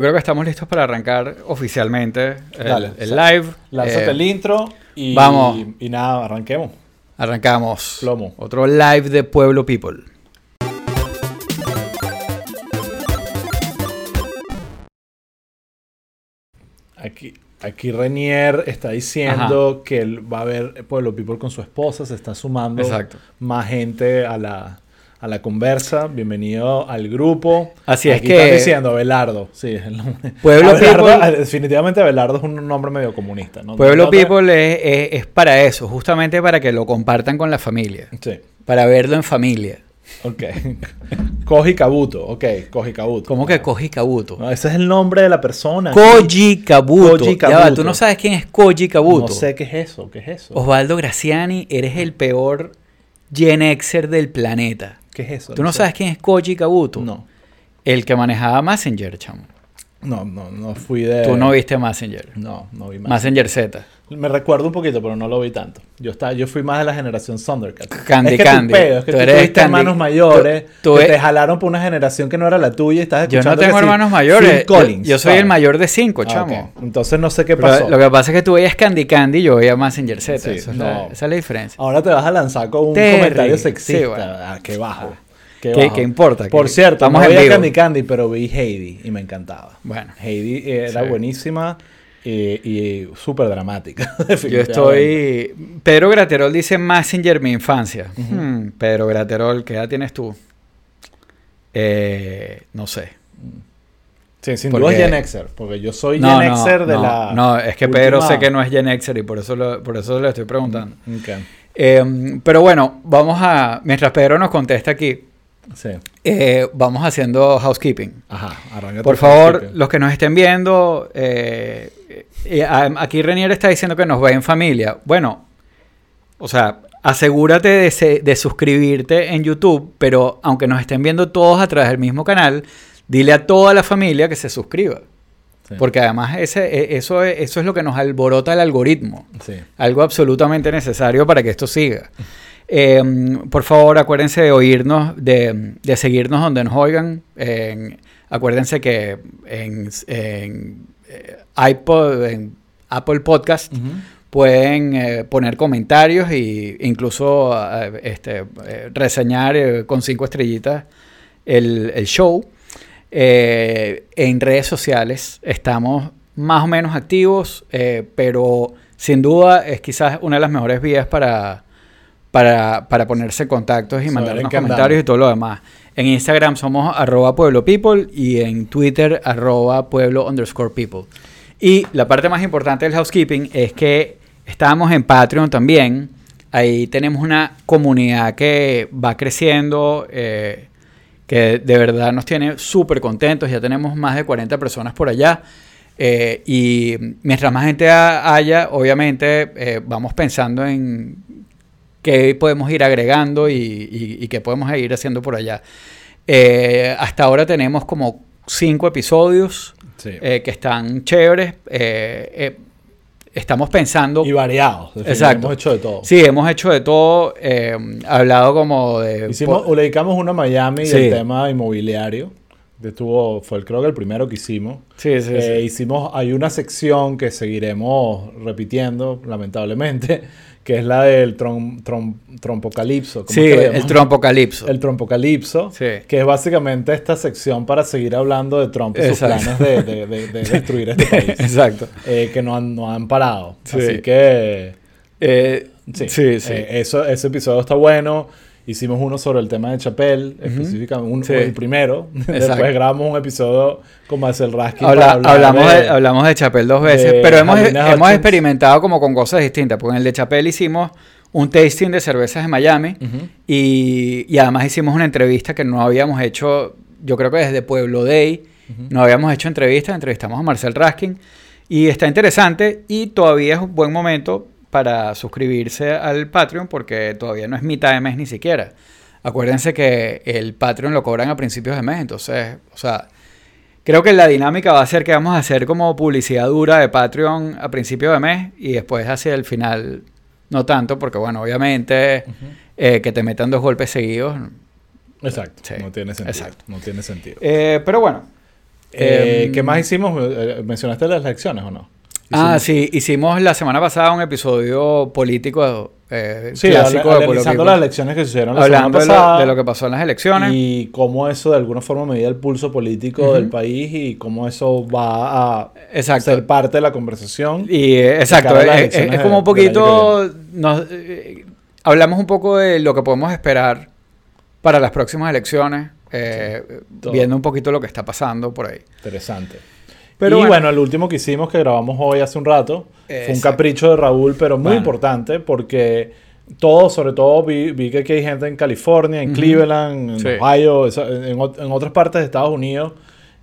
Creo que estamos listos para arrancar oficialmente el, Dale, el sa- live. Lánzate Eh, el intro y, vamos. y nada, arranquemos. Arrancamos. Plomo. Otro live de Pueblo People. Aquí, aquí Renier está diciendo que él va a ver Pueblo People con su esposa, se está sumando Exacto. más gente a la, a la conversa. Bienvenido al grupo. Así es Aquí que- están diciendo Abelardo. Sí, es el nombre. Pueblo Abelardo, People- ah, Definitivamente Abelardo es un nombre medio comunista. ¿no? Pueblo No- People es, es- es para eso, justamente para que lo compartan con la familia. Sí, Para verlo en familia. ok. Koji Kabuto, ok, Koji Kabuto. ¿Cómo que Koji Kabuto? No, ese es el nombre de la persona. Koji Kabuto. Koji Ya va, Kabuto. tú no sabes quién es Koji Kabuto. No sé qué es eso, qué es eso. Osvaldo Graciani, eres el peor Gen Xer del planeta. ¿Qué es eso? ¿Tú no sé. sabes quién es Koji Kabuto? No. El que manejaba Messenger, chamo. No, no, no fui de. Tú no viste Messenger. No, no vi más. Messenger Z. Me recuerdo un poquito, pero no lo vi tanto. Yo estaba, yo fui más de la generación Thundercat. Candy es que Candy. Tu pedo, es que Tú tú, eres Candy- hermanos mayores tú- tú que te jalaron por una generación que no era la tuya y estás Yo escuchando no tengo que sí, hermanos mayores. Yo- yo, soy ¿sabes? el mayor de cinco, Ah, chamo. Entonces no sé qué Pero pasó. lo que pasa es que tú veías Candy Candy y yo veía Messenger Z. Sí, Eso es no. la- esa es la diferencia. Ahora te vas a lanzar con un Terry. comentario sexista. Sí, bueno. Ah, qué bajo. Qué, ¿Qué- qué importa? Por Que cierto, no veía. Candy Candy, pero vi Heidi y me encantaba. Bueno. Heidi era Sí. buenísima eh, y súper dramática. Yo estoy. Pedro Graterol dice Messenger mi infancia. Hmm, Pedro Graterol, ¿qué edad tienes tú? Eh, no sé. Sí, sin Porque- duda es Gen Xer, porque yo soy No, Gen no, Xer de no, la. no, es que Pedro sé que no es Gen Xer y por eso, lo- por eso le estoy preguntando. Ok, Eh, pero bueno, vamos a. Mientras Pedro nos contesta aquí, Sí. eh, vamos haciendo housekeeping. Ajá, Por favor, los que nos estén viendo, eh, eh, a- aquí Renier está diciendo que nos ve en familia. Bueno, o sea, asegúrate de, se- de suscribirte en YouTube, pero aunque nos estén viendo todos a través del mismo canal, dile a toda la familia que se suscriba. Sí. Porque además ese, e- eso, es, eso es lo que nos alborota el algoritmo. Sí. Algo absolutamente necesario para que esto siga. Eh, por favor, acuérdense de oírnos, de, de seguirnos donde nos oigan. En- acuérdense que en, en, eh, iPod, en Apple Podcast, pueden eh, poner comentarios e incluso eh, este, eh, reseñar con cinco estrellitas el, el show. En redes sociales estamos más o menos activos, pero sin duda es quizás una de las mejores vías para, para, para ponerse contactos y mandarnos comentarios y todo lo demás. En Instagram somos arroba pueblo people y en Twitter arroba pueblo underscore people. Y la parte más importante del housekeeping es que estamos en Patreon también. Ahí tenemos una comunidad que va creciendo, eh, que de verdad nos tiene súper contentos. Ya tenemos más de 40 personas por allá. Eh, y mientras más gente ha- haya, obviamente eh, vamos pensando en qué podemos ir agregando y, y- y qué podemos ir haciendo por allá. Eh, hasta ahora tenemos como cinco episodios Sí. eh, que están chéveres. Eh, eh, estamos pensando... y variados. Exacto. Hemos hecho de todo. Sí, hemos hecho de todo. eh, hablado como de... Hicimos, po- le dedicamos uno a Miami Sí. del tema inmobiliario. Estuvo, fue el- creo que el primero que hicimos. Sí, sí, Eh, sí. Hicimos, hay una sección que seguiremos repitiendo, lamentablemente, que es la del trom, trom- trompocalipso. ¿cómo Sí, el trompocalipso. El trompocalipso, Sí. que es básicamente esta sección para seguir hablando de Trump y sus Exacto. planes de, de- de- de destruir este país, Exacto. eh, que no han, no han parado. Sí. Así que, Eh, sí, sí, sí. eh, eso, ese episodio está bueno. Hicimos uno sobre el tema de Chapel, específicamente, un- Sí. el primero. Después grabamos un episodio con Marcel Raskin. Habla- hablamos, de, de- hablamos de Chapel dos veces, de pero hemos, experimentado como con cosas distintas. Porque en el de Chapel hicimos un tasting de cervezas de Miami y, y además hicimos una entrevista que no habíamos hecho, yo creo que desde Pueblo Day, no habíamos hecho entrevistas, entrevistamos a Marcel Raskin y está interesante y todavía es un buen momento para suscribirse al Patreon porque todavía no es mitad de mes ni siquiera. Acuérdense que el Patreon lo cobran a principios de mes, entonces, o sea, creo que la dinámica va a ser que vamos a hacer como publicidad dura de Patreon a principio de mes y después hacia el final no tanto, porque bueno, obviamente eh, que te metan dos golpes seguidos. Exacto. Sí, No tiene sentido. exacto. No tiene sentido. Eh, pero bueno, Eh, Em, ¿Qué más hicimos? ¿Mencionaste las elecciones o no? Ah, sí, hicimos la semana pasada un episodio político eh, Sí, clásico de analizando People. las elecciones que sucedieron la Hablando de semana pasada. de lo que pasó en las elecciones. Y cómo eso de alguna forma medía el pulso político del país y cómo eso va a Exacto. ser parte de la conversación. Y eh, exacto, es, como un poquito, nos, eh, hablamos un poco de lo que podemos esperar para las próximas elecciones, eh, viendo un poquito lo que está pasando por ahí. Interesante. Pero y bueno. bueno. el último que hicimos, que grabamos hoy hace un rato, fue un Exacto. capricho de Raúl, pero muy Bueno. importante porque todo, sobre todo vi, vi que aquí hay gente en California, en. Cleveland, en Sí. Ohio, en, en otras partes de Estados Unidos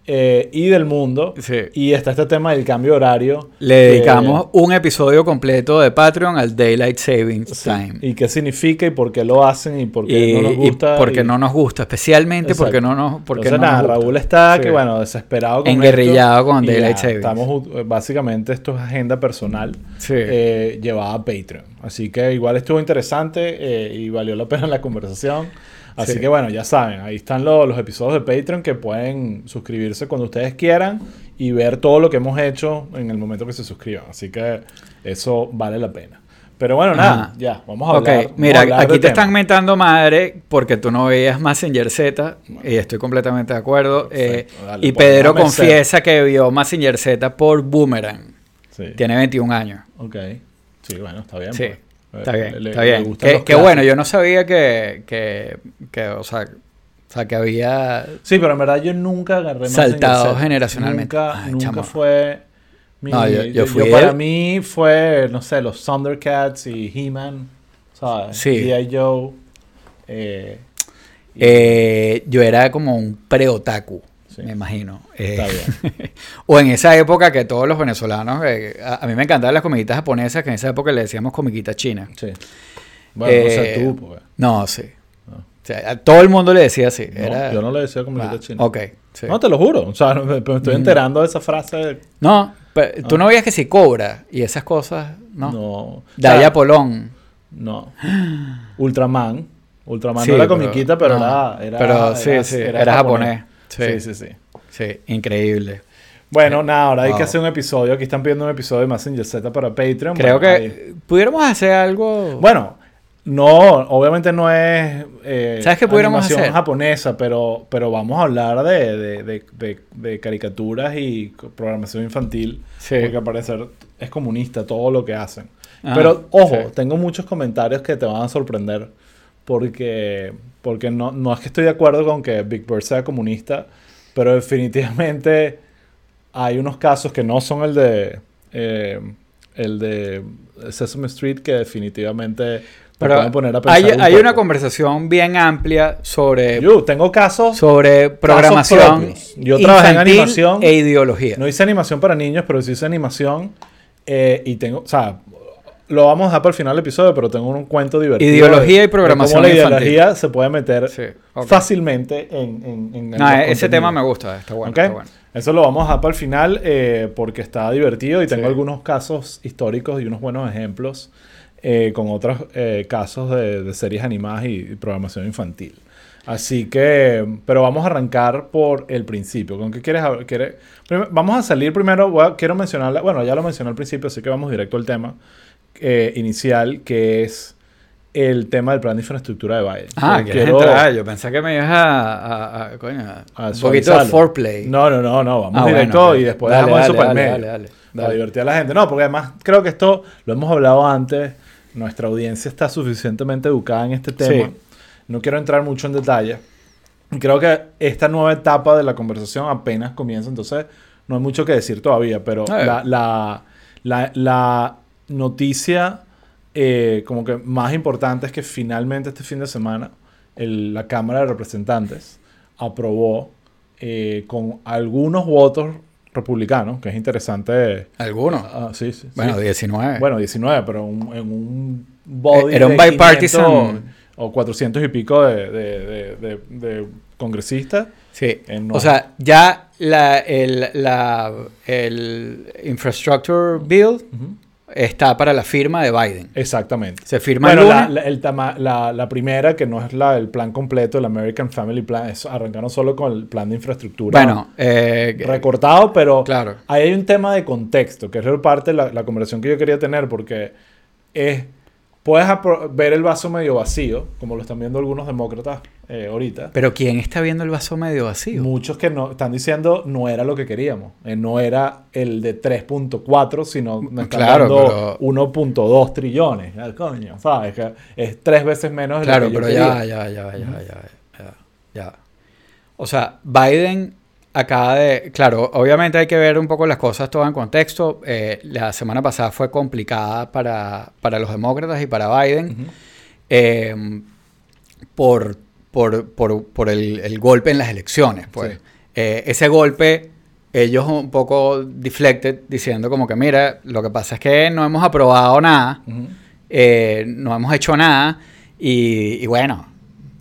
eh, y del mundo. Sí. Y está este tema del cambio de horario. Le dedicamos un episodio completo de Patreon al Daylight Savings Sí. Time. Y qué significa y por qué lo hacen y por qué Y, no nos y gusta. porque y- no nos gusta, especialmente porque Exacto. no nos porque Entonces, no nada, nos gusta. Raúl está Sí. que bueno, desesperado con Enguerrillado esto, con y Daylight ya, Savings. Estamos eh, básicamente esto es agenda personal eh, llevada a Patreon. Así que igual estuvo interesante eh, y valió la pena la conversación. Así Sí. que bueno, ya saben, ahí están lo- los episodios de Patreon que pueden suscribirse cuando ustedes quieran y ver todo lo que hemos hecho en el momento que se suscriban. Así que eso vale la pena. Pero bueno, nada, Ajá. ya, vamos a hablar. Ok, mira, hablar aquí te tema. están mentando madre porque tú no veías Massinger Z y estoy completamente de acuerdo. Eh, dale, y pues, Pedro ser. confiesa que vio Massinger Z por Boomerang. Sí. Tiene 21 años. Ok. Sí, bueno, está bien. Sí, pues. Está bien, le- está le bien. Que, bueno, yo no sabía que, que, que, o sea, o sea, que había... Sí, pero en verdad yo nunca agarré Saltado generacionalmente. Nunca, Ay, nunca fue. Mi, No, yo- yo fui para él. mí fue, no sé, los Thundercats y He-Man, ¿sabes? Sí. G.I. Joe. Eh, Eh, yo era como un pre-otaku, Sí. me imagino. Eh, Está bien. o en esa época que todos los venezolanos, eh, a, a mí me encantaban las comiquitas japonesas, que en esa época le decíamos comiquitas chinas. Sí. Bueno, Eh, tú, pues. No, sí. No. O sea, a todo el mundo le decía así. No, era... yo no le decía como Ah, chino. Ok, sí. No, te lo juro. O sea, me, me estoy enterando de esa frase. No, pero tú no veías que si cobra y esas cosas, ¿no? Ah. No. O Daya sea, Polón. No. Ultraman. Ultraman Sí, no era pero- comiquita, pero, no. era, era- Pero sí, era- sí, era japonés. Sí. Sí, sí, sí. Sí, increíble. Bueno, nada, ahora hay Wow. que hacer un episodio. Aquí están pidiendo un episodio de Messenger Z para Patreon. Creo Bueno, que ahí- pudiéramos hacer algo. Bueno, no, obviamente no es eh, ¿Sabes qué pudiéramos animación hacer? japonesa, pero, pero vamos a hablar de, de, de, de- de caricaturas y programación infantil. Sí. Porque al parecer es comunista todo lo que hacen. Ah, pero ojo, sí. tengo muchos comentarios que te van a sorprender. Porque, porque no, no es que estoy de acuerdo con que Big Bird sea comunista, pero definitivamente hay unos casos que no son el de eh, el de Sesame Street que definitivamente me Pero poner a pensar hay, un hay una conversación bien amplia sobre, Yo tengo casos, sobre programación. Yo trabajé en animación. e ideología. no hice animación para niños, pero sí hice animación eh, y tengo, o sea, lo vamos a dejar para el final del episodio, pero tengo un cuento divertido. Ideología de- y programación de cómo la infantil. ideología se puede meter Sí, ok. fácilmente en, en, en los ese tema me gusta, está bueno. ¿Ok? está bueno. Eso lo vamos a dejar para el final eh, porque está divertido y tengo Sí. algunos casos históricos y unos buenos ejemplos eh, con otros eh, casos de, de series animadas y, y programación infantil. Así que, pero vamos a arrancar por el principio. ¿Con qué quieres hablar? ¿Quiere- prim- vamos a salir primero, a- quiero mencionar, bueno, ya lo mencioné al principio, así que vamos directo al tema eh, inicial, que es el tema del plan de infraestructura de Biden. Ah, quieres entrar. Yo pensé que me ibas a, a- a- coño, a un poquito de foreplay. No, no, no, no, vamos Ah, directo y después Dale, dejamos eso dale, para el medio. dale, dale, Para divertir a la gente. No, porque además creo que esto lo hemos hablado antes. Nuestra audiencia está suficientemente educada en este tema. Sí. No quiero entrar mucho en detalle. Creo que esta nueva etapa de la conversación apenas comienza, entonces no hay mucho que decir todavía, pero la, la noticia eh, como que más importante es que finalmente este fin de semana el- la Cámara de Representantes aprobó eh, con algunos votos republicanos, que es interesante. Algunos. Ah, sí, sí, sí. Bueno, 19. Bueno, 19, pero un- en un body Era un bipartisan. 500 o 400 y pico de, de, de, de- de congresistas. Sí. O sea, ya la, el, la, el Infrastructure Bill está para la firma de Biden. Exactamente. Se firma Bueno, el la, lunes. la- el tama- la- la primera, que no es la, el plan completo, el American Family Plan, es, arrancaron solo con el plan de infraestructura. bueno, eh, recortado, pero Claro. ahí hay un tema de contexto, que es parte de la, la conversación que yo quería tener, porque es, puedes ver el vaso medio vacío, como lo están viendo algunos demócratas eh, ahorita. pero ¿quién está viendo el vaso medio vacío? Muchos que no están diciendo no era lo que queríamos, eh, no era el de 3.4, sino nos están Claro, dando 1.2 trillones. Coño, ¿sabes? Que es tres veces menos de Claro, lo que pero ya, ya, ya, ya, ya, ya, ya. O sea, Biden acaba de... Claro, obviamente hay que ver un poco las cosas todas en contexto. Eh, la semana pasada fue complicada para, para los demócratas y para Biden eh, por, por, por, por el, el golpe en las elecciones. Pues. Sí. Eh, ese golpe, ellos un poco deflected, diciendo como que, mira, lo que pasa es que no hemos aprobado nada, eh, no hemos hecho nada y, y bueno,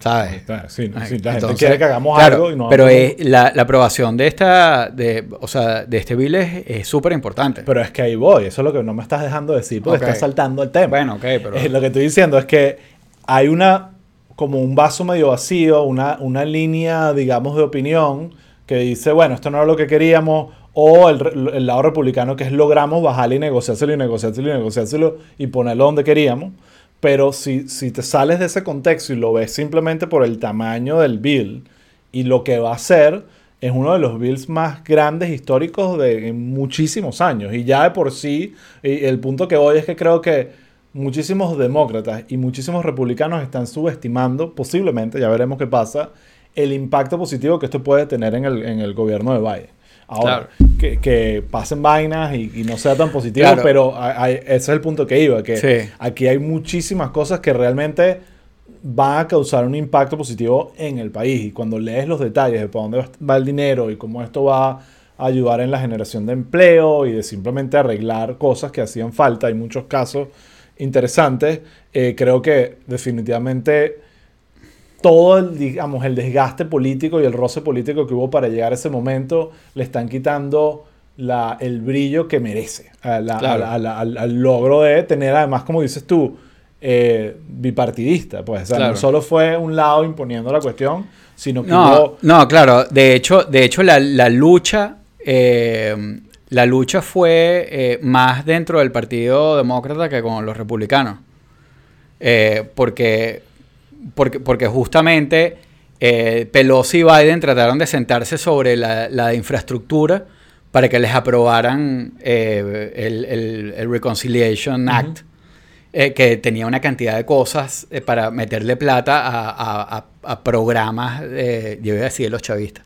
¿sabes? Está, sí, no, Ay, sí, la gente quiere que hagamos claro, algo y no pero es- la, la aprobación de esta de o sea de este bill es súper importante Pero es que ahí voy, eso es lo que no me estás dejando decir porque estás saltando el tema. bueno ok pero Eh, lo que estoy diciendo es que hay una, como un vaso medio vacío, una, una línea, digamos, de opinión que dice, bueno, esto no era lo que queríamos, o el, el lado republicano que es logramos bajarle y negociárselo y negociárselo y negociárselo y ponerlo donde queríamos. Pero si, si te sales de ese contexto y lo ves simplemente por el tamaño del bill y lo que va a hacer, es uno de los bills más grandes históricos de muchísimos años. Y ya de por sí, el punto que voy es que creo que muchísimos demócratas y muchísimos republicanos están subestimando, posiblemente, ya veremos qué pasa, el impacto positivo que esto puede tener en el, en el gobierno de Biden. Ahora, que, que pasen vainas y, y no sea tan positivo, Claro. pero ese es el punto que iba, que Sí. aquí hay muchísimas cosas que realmente van a causar un impacto positivo en el país. Y cuando lees los detalles de para dónde va- va el dinero y cómo esto va a ayudar en la generación de empleo y de simplemente arreglar cosas que hacían falta, hay muchos casos interesantes, eh, creo que definitivamente todo el, digamos, el desgaste político y el roce político que hubo para llegar a ese momento le están quitando la, el brillo que merece a la- a Claro. la- a la- al, al logro de tener, además, como dices tú, eh, bipartidista. Pues, o sea, Claro. no solo fue un lado imponiendo la cuestión, sino que no hubo... no claro de hecho de hecho la, la lucha eh, la lucha fue eh, más dentro del partido demócrata que con los republicanos Eh, porque porque porque justamente eh, Pelosi y Biden trataron de sentarse sobre la, la infraestructura para que les aprobaran eh, el, el- el Reconciliation Act, eh, que tenía una cantidad de cosas para meterle plata a, a- a- a programas, yo iba a decir de los chavistas,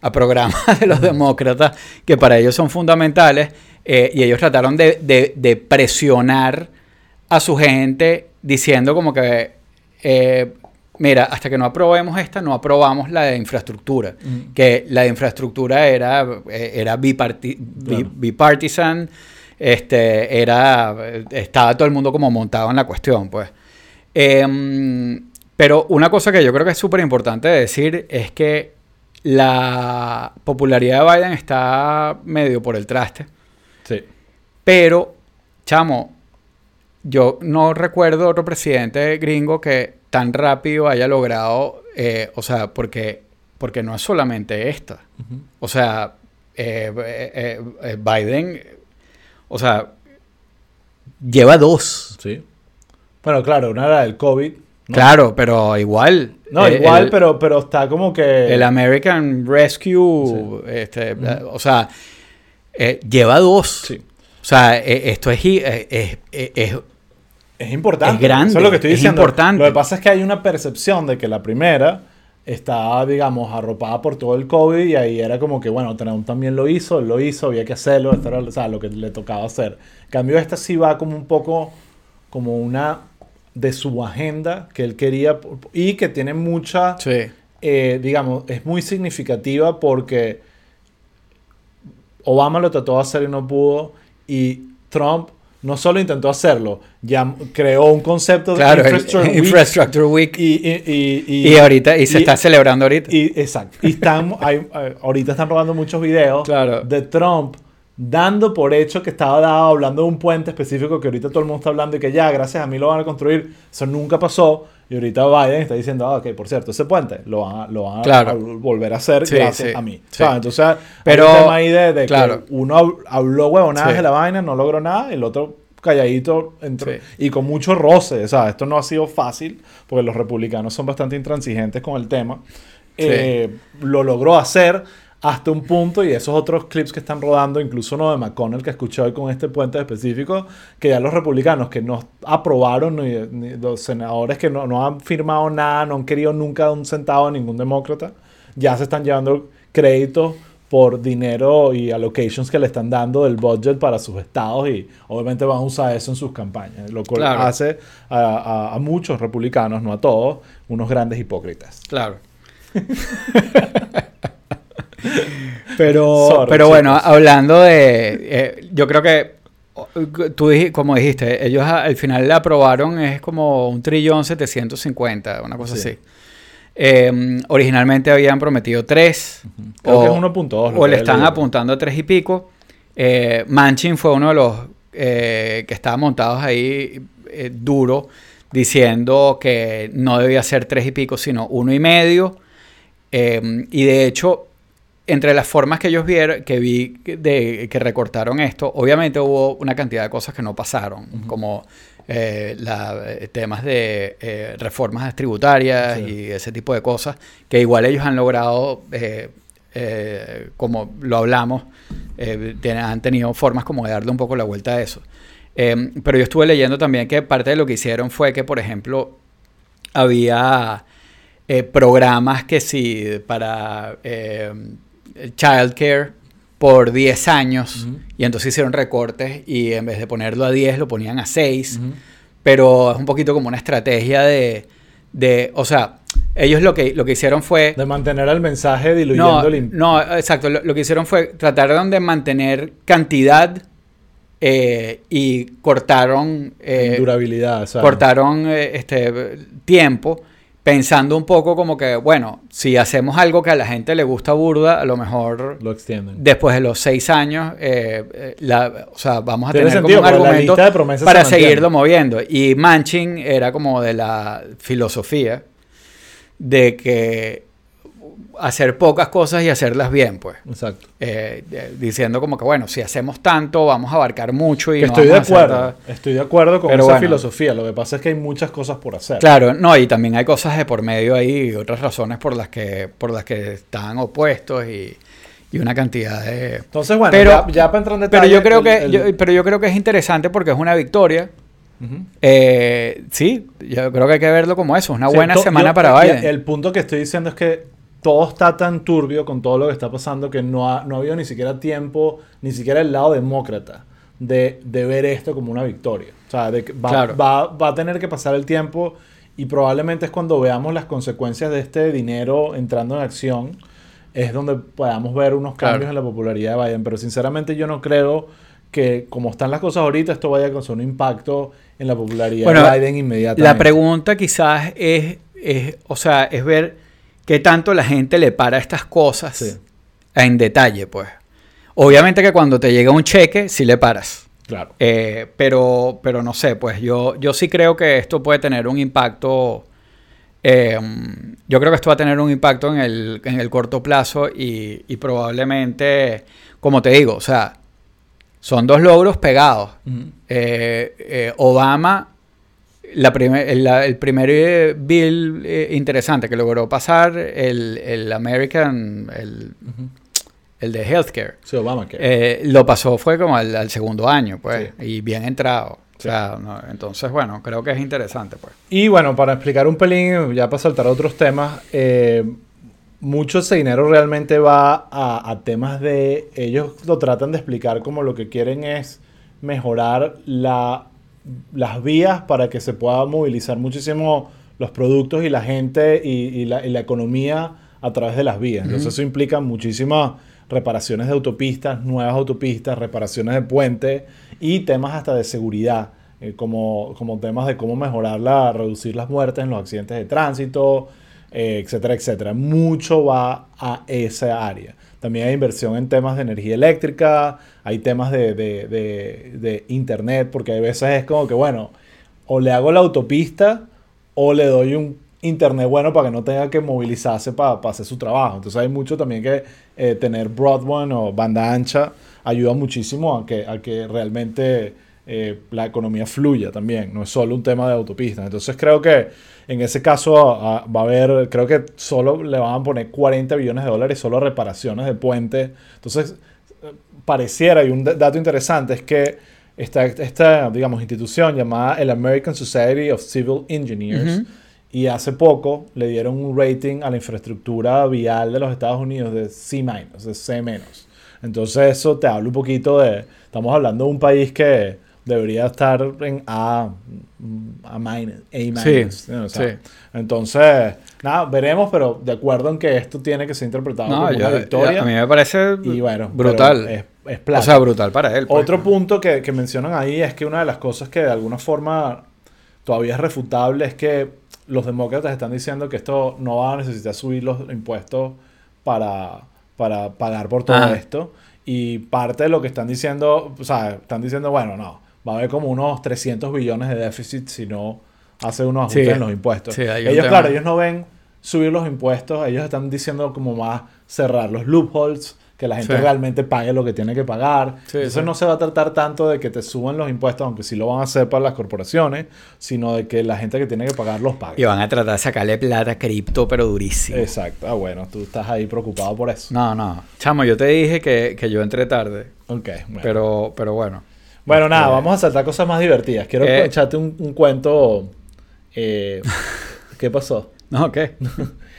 a programas de los demócratas que para ellos son fundamentales, y ellos trataron de, de- de presionar a su gente diciendo como que, eh, mira, hasta que no aprobemos esta, no aprobamos la de infraestructura, Ujú. que la de infraestructura era, eh, era biparti- Claro. bipartisan, este, era, estaba todo el mundo como montado en la cuestión, pues. Em, pero una cosa que yo creo que es súper importante decir es que la popularidad de Biden está medio por el traste. Sí. Pero, chamo, yo no recuerdo otro presidente gringo que tan rápido haya logrado, eh, o sea, porque, porque no es solamente esta. O sea, eh, eh, Biden, o sea, lleva dos. Sí. Bueno, claro, una era del COVID. ¿no? Claro, pero igual. No, igual, el- pero, pero está como que... El American Rescue, este, o sea, lleva dos. Sí. O sea, eh, esto es, eh, es, es- es- Es importante. Es grande, Eso es lo que estoy es diciendo. importante. Lo que pasa es que hay una percepción de que la primera está, digamos, arropada por todo el COVID y ahí era como que, bueno, Trump también lo hizo, él lo hizo, había que hacerlo, esto era o sea, lo que le tocaba hacer. En cambio, esta sí va como un poco como una de su agenda que él quería y que tiene mucha, sí. eh, digamos, es muy significativa porque Obama lo trató de hacer y no pudo y Trump no solo intentó hacerlo, ya creó un concepto Claro, de el Infrastructure Week Infrastructure Week. y, y, y, Y, ahorita, y se está celebrando ahorita. y- exacto. Y están, hay- ahorita están robando muchos videos Claro. de Trump dando por hecho que estaba dado, hablando de un puente específico que ahorita todo el mundo está hablando y que ya, gracias a mí lo van a construir. Eso nunca pasó. Y ahorita Biden está diciendo, ah, ok, por cierto, ese puente lo van a, lo van a- Claro. a volver a hacer Sí, gracias sí, a mí. sí. O sea, Entonces, Pero- hay un tema ahí de, de claro. que uno hab- habló huevonadas de la vaina, no logró nada, y el otro calladito entró. Y con mucho roce. O sea, esto no ha sido fácil, porque los republicanos son bastante intransigentes con el tema. Eh, lo logró hacer hasta un punto, y esos otros clips que están rodando, incluso uno de McConnell que escuché hoy con este puente específico, que ya los republicanos que no aprobaron, ni, ni los senadores que no, no han firmado nada, no han querido nunca un centavo a ningún demócrata, ya se están llevando créditos por dinero y allocations que le están dando del budget para sus estados y obviamente van a usar eso en sus campañas, lo cual Claro. hace a, a- a muchos republicanos, no a todos, unos grandes hipócritas. Claro. pero, pero bueno, chicos. hablando de. eh, yo creo que. o- Tú como dijiste, ellos al final le aprobaron es como un trillón 750, una cosa Sí. así. Eh, originalmente habían prometido tres. Creo que es 1.2 lo O le están apuntando a tres y pico. Eh, Manchin fue uno de los eh, que estaba montados ahí duro, diciendo que no debía ser tres y pico, sino uno y medio. Eh, y de hecho, entre las formas que ellos vieron, que vi de, que recortaron esto, obviamente hubo una cantidad de cosas que no pasaron, como eh, la- eh, temas de eh, reformas tributarias Sí. y ese tipo de cosas, que igual ellos han logrado, eh, como lo hablamos, han tenido formas como de darle un poco la vuelta a eso. Eh, pero yo estuve leyendo también que parte de lo que hicieron fue que, por ejemplo, había programas que sí para eh, childcare por 10 años Ujú. y entonces hicieron recortes y en vez de ponerlo a 10 lo ponían a 6 Ujú. pero es un poquito como una estrategia de, de o sea ellos lo que, lo que hicieron fue De mantener el mensaje diluyendo no, el no, exacto. Lo, lo que hicieron fue tratar de mantener cantidad eh, y cortaron, eh, durabilidad. cortaron eh, este tiempo pensando un poco como que, bueno, si hacemos algo que a la gente le gusta burda, a lo mejor Lo extienden. después de los seis años, eh, eh, la- o sea, vamos a tener sentido, como un argumento para se seguirlo moviendo. Y Manchin era como de la filosofía de que hacer pocas cosas y hacerlas bien, pues. Exacto. Eh, eh, diciendo como que, bueno, si hacemos tanto, vamos a abarcar mucho y Que no estoy de vamos a hacer acuerdo. Estoy de acuerdo con Pero esa bueno. filosofía. Lo que pasa es que hay muchas cosas por hacer. Claro, no, y también hay cosas de por medio ahí y otras razones por las que, por las que están opuestos y, y una cantidad de... Entonces, bueno, Pero- ya, ya para entrar en detalle. Pero yo creo el- que, el- yo- pero yo creo que es interesante porque es una victoria. Eh, sí, yo creo que hay que verlo como eso, una Sí, buena semana yo- para Biden. El punto que estoy diciendo es que todo está tan turbio con todo lo que está pasando que no ha, no ha habido ni siquiera tiempo, ni siquiera el lado demócrata, de, de ver esto como una victoria. O sea, de que va, Claro. va, va a tener que pasar el tiempo y probablemente es cuando veamos las consecuencias de este dinero entrando en acción, es donde podamos ver unos Claro. cambios en la popularidad de Biden. Pero sinceramente yo no creo que como están las cosas ahorita, esto vaya a causar un impacto en la popularidad Bueno, de Biden inmediatamente. La pregunta quizás es, es, o sea, es ver qué tanto la gente le para estas cosas Sí. en detalle, pues. Obviamente que cuando te llega un cheque, sí le paras. Claro. Eh, pero, pero no sé, pues yo, yo sí creo que esto puede tener un impacto. eh, yo creo que esto va a tener un impacto en el, en el corto plazo y, y probablemente, como te digo, o sea, son dos logros pegados. Eh, eh, Obama, la primer- la- el primer eh, bill eh, interesante que logró pasar, el, el American, el, el de Healthcare. Sí, Obama que Eh, lo pasó fue como al, al segundo año, pues, Sí. y bien entrado. Sí. O sea, no, entonces, bueno, creo que es interesante, pues. Y bueno, para explicar un pelín, ya para saltar a otros temas, eh, mucho ese dinero realmente va a, a temas de, ellos lo tratan de explicar como lo que quieren es mejorar la, las vías para que se pueda movilizar muchísimo los productos y la gente y, y la, y la economía a través de las vías. Entonces eso implica muchísimas reparaciones de autopistas, nuevas autopistas, reparaciones de puentes y temas hasta de seguridad, eh, como, como temas de cómo mejorar la, reducir las muertes en los accidentes de tránsito, eh, etcétera, etcétera. Mucho va a esa área. También hay inversión en temas de energía eléctrica, hay temas de, de, de, internet, porque a veces es como que, bueno, o le hago la autopista o le doy un internet bueno para que no tenga que movilizarse para, hacer su trabajo. Entonces hay mucho también que eh, tener broadband o banda ancha ayuda muchísimo a que, a que realmente eh, la economía fluya también, no es solo un tema de autopistas. Entonces creo que en ese caso va a haber, creo que solo le van a poner 40 billones de dólares solo a reparaciones de puentes. Entonces pareciera, y un dato interesante es que esta, esta, digamos, institución llamada el American Society of Civil Engineers, y hace poco le dieron un rating a la infraestructura vial de los Estados Unidos de C-, de C-. Entonces eso te habla un poquito de, estamos hablando de un país que debería estar en A, A minus, A minus. Sí, Entonces, nada, veremos, pero de acuerdo en que esto tiene que ser interpretado como una victoria. a mí me parece y, bueno, brutal. Es, es O sea, brutal para él. Pues. Otro punto que, que mencionan ahí es que una de las cosas que de alguna forma todavía es refutable es que los demócratas están diciendo que esto no va a necesitar subir los impuestos para, para pagar por todo esto. Y parte de lo que están diciendo, o sea, están diciendo, bueno, no, va a haber como unos 300 billones de déficit si no hace unos ajustes en los impuestos. ellos, claro, ellos no ven subir los impuestos, ellos están diciendo como más cerrar los loopholes, que la gente realmente pague lo que tiene que pagar. Eso no se va a tratar tanto de que te suban los impuestos, aunque sí lo van a hacer para las corporaciones, sino de que la gente que tiene que pagar los pague. Y van a tratar de sacarle plata a cripto, pero durísimo. Exacto. Ah, bueno, tú estás ahí preocupado por eso. No, no. Chamo, yo te dije que, que yo entré tarde. Ok, bueno. Pero, pero bueno. Bueno, nada, este, vamos a saltar cosas más divertidas. Quiero eh, echarte un, un cuento. Eh, ¿Qué pasó? No, ¿qué?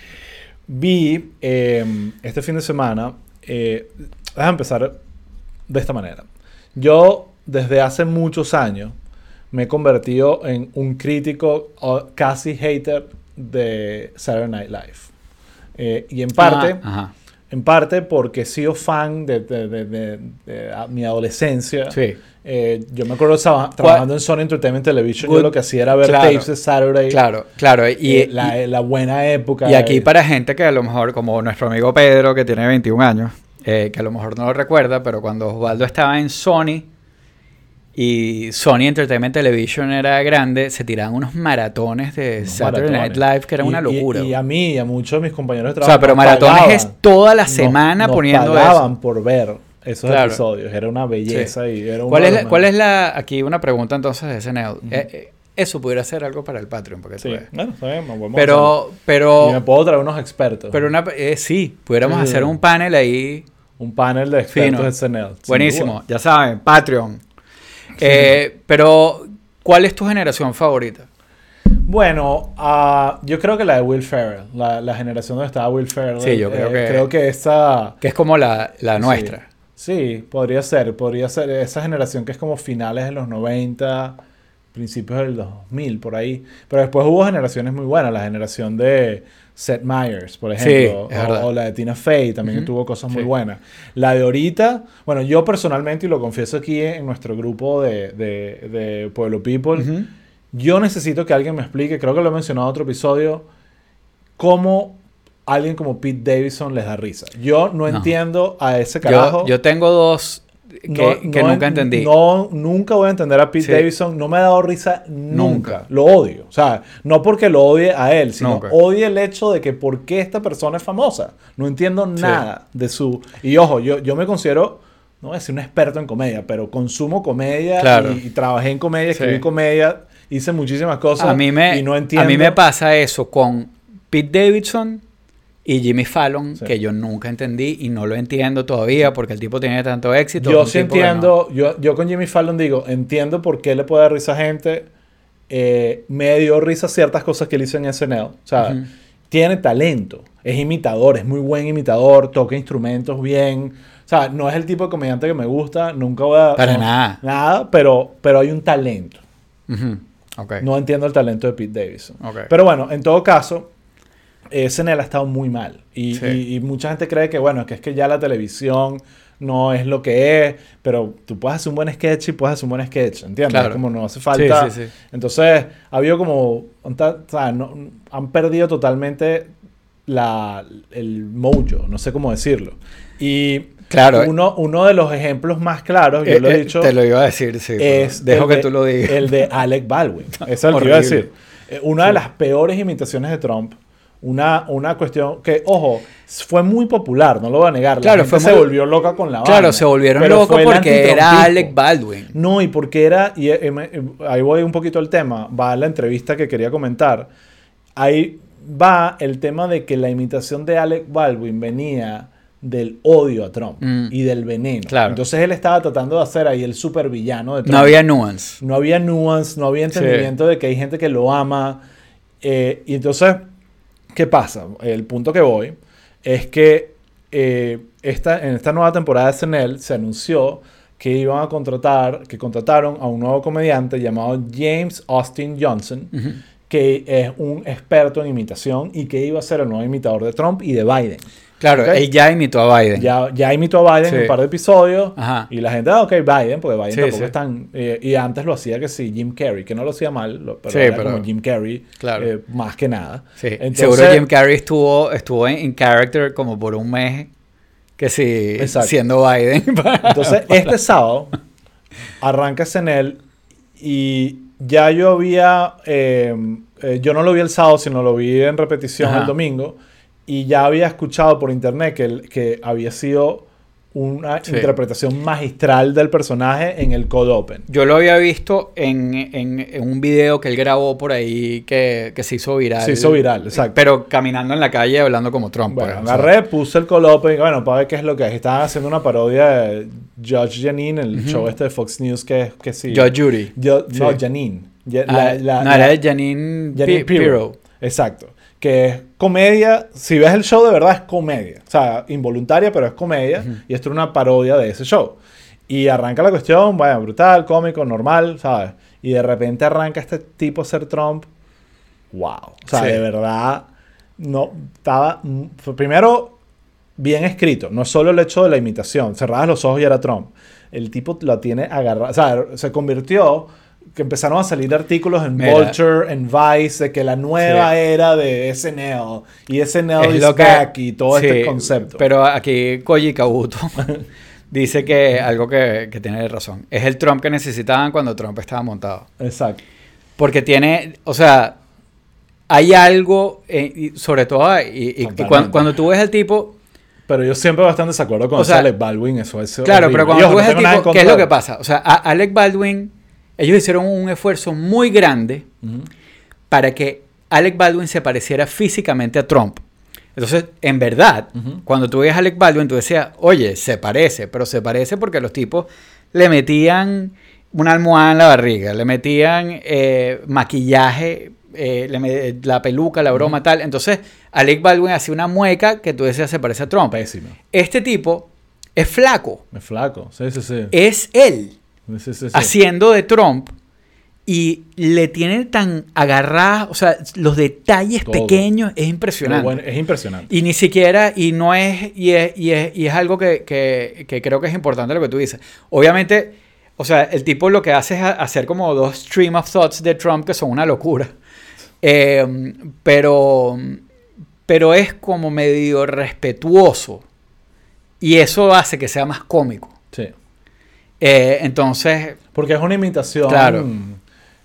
Vi eh, este fin de semana eh, déjame empezar de esta manera. Yo, desde hace muchos años, me he convertido en un crítico casi hater de Saturday Night Live. Eh, y en parte, en parte porque he sido fan de, mi adolescencia. Sí. Eh, yo me acuerdo trabajando en Sony Entertainment Television, yo lo que hacía era ver tapes de Saturday. Claro, claro. Y, eh, la, buena época. Y aquí para gente que a lo mejor, como nuestro amigo Pedro, que tiene 21 años, eh, que a lo mejor no lo recuerda, pero cuando Osvaldo estaba en Sony y Sony Entertainment Television era grande, se tiraban unos maratones de Saturday Night Live que era una locura. Y, a mí y a muchos de mis compañeros de trabajo. O sea, pero maratones es toda la semana poniendo pagaban por ver esos episodios. Era una belleza y era ¿Cuál es, la, ¿Cuál es la, aquí una pregunta entonces de SNL? Eh, eh, eso pudiera ser algo para el Patreon, porque sí. Bueno, pero, pero... Y me puedo traer unos expertos. Pero una, eh, sí, pudiéramos hacer un panel ahí. Un panel de expertos de SNL. Buenísimo, ya saben, Patreon. Pero, ¿cuál es tu generación favorita? Bueno, uh, yo creo que la de Will Ferrell, la, generación donde estaba Will Ferrell. Sí, yo creo que. Creo que esa. Que es como la, la nuestra. Sí, podría ser, podría ser esa generación que es como finales de los 90, principios del 2000, por ahí. Pero después hubo generaciones muy buenas, la generación de Seth Meyers, por ejemplo, o, la de Tina Fey, también tuvo cosas muy buenas. La de ahorita, bueno, yo personalmente, y lo confieso aquí en nuestro grupo de, de, Pueblo People, yo necesito que alguien me explique, creo que lo he mencionado en otro episodio, cómo alguien como Pete Davidson les da risa. Yo no, entiendo a ese carajo. Yo, tengo dos que, nunca entendí. No, nunca voy a entender a Pete Davidson. No me ha dado risa nunca. Lo odio. O sea, no porque lo odie a él, sino odio el hecho de que por qué esta persona es famosa. No entiendo nada de su... Y ojo, yo, yo me considero, no voy a decir un experto en comedia, pero consumo comedia y, trabajé en comedia, escribí comedia, hice muchísimas cosas a mí me, y no entiendo. A mí me pasa eso con Pete Davidson y Jimmy Fallon, que yo nunca entendí y no lo entiendo todavía porque el tipo tiene tanto éxito. Yo sí entiendo, yo, yo con Jimmy Fallon digo, entiendo por qué le puede dar risa a gente. Eh, me dio risa ciertas cosas que él hizo en SNL. O sea, tiene talento, es imitador, es muy buen imitador, toca instrumentos bien. O sea, no es el tipo de comediante que me gusta, nunca voy a... Para nada. Nada, pero, pero hay un talento. No entiendo el talento de Pete Davidson. Pero bueno, en todo caso, SNL ha estado muy mal. Y, mucha gente cree que, bueno, que es que ya la televisión no es lo que es, pero tú puedes hacer un buen sketch y puedes hacer un buen sketch, ¿entiendes? Como no hace falta. Sí, Entonces, ha habido como. O sea, han perdido totalmente la, el mojo, no sé cómo decirlo. Y Claro. uno, uno de los ejemplos más claros, yo Eh, lo he eh, dicho, Te lo iba a decir, sí. es dejo que de- tú lo digas. El de Alec Baldwin. Eso es lo que iba a decir. Eh, Una de las peores imitaciones de Trump. Una, una cuestión que, ojo, fue muy popular, no lo voy a negar. La Claro, gente fue se muy- volvió loca con la Claro, vaina, se volvieron locos porque era. Alec Baldwin. No, y porque era, y eh, me- eh, ahí voy un poquito al tema, va la entrevista que quería comentar. Ahí va el tema de que la imitación de Alec Baldwin venía del odio a Trump Mm. y del veneno. Claro. Entonces él estaba tratando de hacer ahí el supervillano de Trump. No había nuance. No había nuance, no había entendimiento de que hay gente que lo ama. eh, y entonces, ¿qué pasa? El punto que voy es que eh, esta, en esta nueva temporada de SNL se anunció que iban a contratar, que contrataron a un nuevo comediante llamado James Austin Johnson, que es un experto en imitación y que iba a ser el nuevo imitador de Trump y de Biden. Claro, Ok. él ya imitó a Biden. Ya, ya imitó a Biden Sí. en un par de episodios. Ajá. Y la gente, ah, ok, Biden, porque Biden Sí, tampoco sí. es tan. eh, y antes lo hacía que sí, Jim Carrey, que no lo hacía mal, lo- pero era pero- como Jim Carrey, Claro. eh, más que nada. Sí. Entonces- Seguro Jim Carrey estuvo, estuvo en, en character como por un mes. Que sí, Exacto. siendo Biden. Entonces, este sábado arranca SNL y ya yo había. eh, eh, yo no lo vi el sábado, sino lo vi en repetición Ajá. el domingo. Y ya había escuchado por internet que, que había sido una Sí. interpretación magistral del personaje en el Cold Open. Yo lo había visto en, en- en un video que él grabó por ahí que, que se hizo viral. Se hizo viral, exacto. Pero caminando en la calle hablando como Trump. Bueno, pues, o sea. agarré, puse el Cold Open bueno, para ver qué es lo que es. Estaban haciendo una parodia de Judge Janine, el show este de Fox News que es que sí. Judge Judy. Yo- No. Janine. Ya- Ah, la- la- no, la- era Janine, Janine Pi- Pirro. Pirro. Exacto. Que es comedia. Si ves el show, de verdad es comedia. O sea, involuntaria, pero es comedia. Y esto es una parodia de ese show. Y arranca la cuestión, bueno, brutal, cómico, normal, ¿sabes? Y de repente arranca este tipo a ser Trump. ¡Wow! O sea, Sí. de verdad, no. Estaba. mm, Primero, bien escrito. No es solo el hecho de la imitación. Cerradas los ojos y era Trump. El tipo lo tiene agarrado. O sea, se convirtió. Que empezaron a salir artículos en Mira. Vulture, en Vice, de que la nueva Sí. era de SNL. Y SNL Es is lo que- back y todo sí, este concepto. Pero aquí Koji Kabuto dice que algo que, que tiene razón. Es el Trump que necesitaban cuando Trump estaba montado. Exacto. Porque tiene, o sea, hay algo, eh, y sobre todo, y, y- y cuando, cuando tú ves al tipo, Pero yo siempre bastante desacuerdo con O sea, Alec Baldwin. Eso es claro, horrible. pero cuando ojo, tú no ves nada en tipo, ¿qué es lo que pasa? O sea, a Alec Baldwin, ellos hicieron un esfuerzo muy grande para que Alec Baldwin se pareciera físicamente a Trump. Entonces, en verdad, cuando tú ves a Alec Baldwin, tú decías, oye, se parece, pero se parece porque los tipos le metían una almohada en la barriga, le metían eh, maquillaje, eh, le la peluca, la broma, tal. Entonces, Alec Baldwin hacía una mueca que tú decías se parece a Trump. Pésimo. Este tipo es flaco, Es flaco. Sí, sí, sí. es él Sí, sí, sí. haciendo de Trump y le tiene tan agarrada, o sea, los detalles Todo. pequeños es impresionante. bueno, es impresionante. Y ni siquiera, y no es, y es, y es, y es algo que, que- que creo que es importante lo que tú dices. Obviamente, o sea, el tipo lo que hace es hacer como dos stream of thoughts de Trump que son una locura. Eh, pero, pero es como medio respetuoso. Y eso hace que sea más cómico. Sí. Eh, entonces, Porque es una imitación. Claro.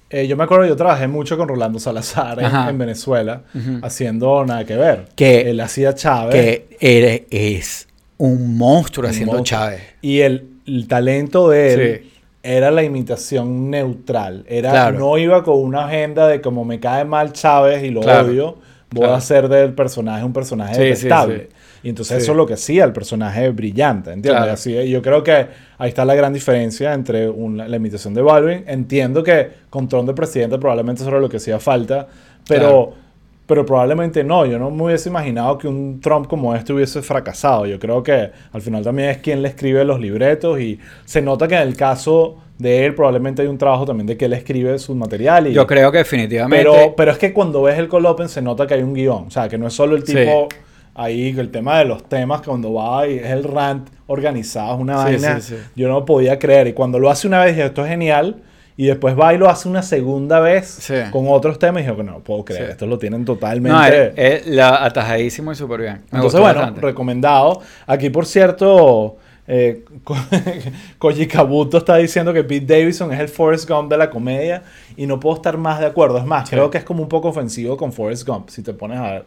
Eh, yo me acuerdo, yo trabajé mucho con Rolando Salazar en, Venezuela, haciendo nada que ver. Que- Él hacía Chávez. que eres, es un monstruo un haciendo monstruo. Chávez. Y el, el talento de él Sí. era la imitación neutral. Era, Claro. No iba con una agenda de como me cae mal Chávez y lo Claro. odio, voy Claro. a hacer del personaje un personaje sí, detestable. sí. Y entonces Sí. eso es lo que hacía el personaje brillante, ¿entiendes? Claro. Así, yo creo que ahí está la gran diferencia entre una- la imitación de Baldwin. Entiendo que con Trump de presidente probablemente eso era lo que hacía falta, pero, Claro. pero probablemente no. Yo no me hubiese imaginado que un Trump como este hubiese fracasado. Yo creo que al final también es quien le escribe los libretos y se nota que en el caso de él probablemente hay un trabajo también de que él escribe su material. Y, Yo creo que definitivamente. pero, pero es que cuando ves el Call Open se nota que hay un guion. O sea, que no es solo el Sí. Ahí, el tema de los temas, cuando va y es el rant organizado, es una Sí, vaina. sí, sí. Yo no podía creer. Y cuando lo hace una vez, dije, esto es genial. Y después va y lo hace una segunda vez con otros temas. Y dijo que no puedo creer, esto lo tienen No, totalmente. es, es la atajadísimo y súper bien. Me Entonces, bueno, bastante. recomendado. Aquí, por cierto, eh, Ko- Koji Kabuto está diciendo que Pete Davidson es el Forrest Gump de la comedia y no puedo estar más de acuerdo. Es más, Sí. creo que es como un poco ofensivo con Forrest Gump, si te pones a ver.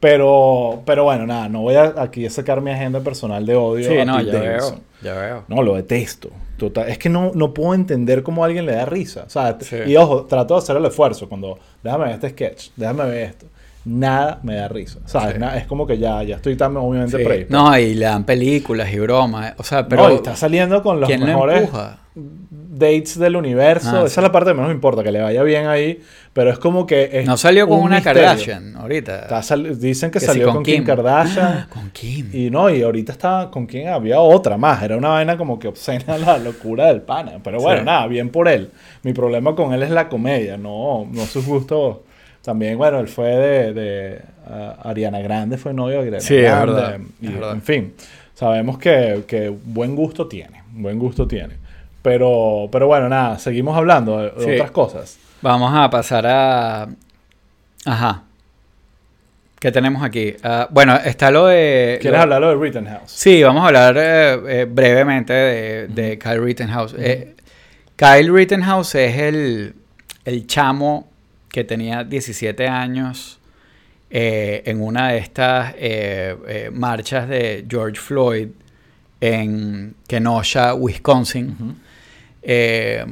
Pero, pero bueno, nada, no voy a aquí a sacar mi agenda personal de odio Sí, a no, Pete ya Davidson. veo. Ya veo. No, lo detesto. Total. Es que no, no puedo entender cómo a alguien le da risa. O sea, Sí. Y ojo, trato de hacer el esfuerzo. Cuando, déjame ver este sketch, déjame ver esto. Nada me da risa. ¿Sabes? Sí. Es como que ya, ya estoy tan obviamente Sí. No, y le dan películas y bromas. O sea, pero. No, y está saliendo con los ¿Quién lo mejores empuja? dates del universo. Ah, Esa sí. es la parte que menos me importa, que le vaya bien ahí. Pero es como que. es No salió con un una misterio. Kardashian ahorita. Está sal- dicen que, Que salió con con, Kim, Kim. Kardashian. Con Kim. Y no, y ahorita estaba con quien había otra más. Era una vaina como que obscena la locura del pana. Pero bueno, Sí. nada, bien por él. Mi problema con él es la comedia, no, no sus gustos. También, bueno, él fue de, de Ariana Grande, fue novio de Ariana Sí, es Grande. verdad, Y, es verdad. En fin, sabemos que, que buen gusto tiene. Buen gusto tiene. Pero, pero bueno, nada, seguimos hablando de, de Sí. otras cosas. Vamos a pasar a. Ajá. ¿Qué tenemos aquí? Ah, bueno, está lo de. ¿Quieres lo- hablar de Rittenhouse? Sí, vamos a hablar eh, eh, brevemente de, de Kyle Rittenhouse. Eh, Kyle Rittenhouse es el, el chamo que tenía 17 años eh, en una de estas eh, eh, marchas de George Floyd en Kenosha, Wisconsin. Eh,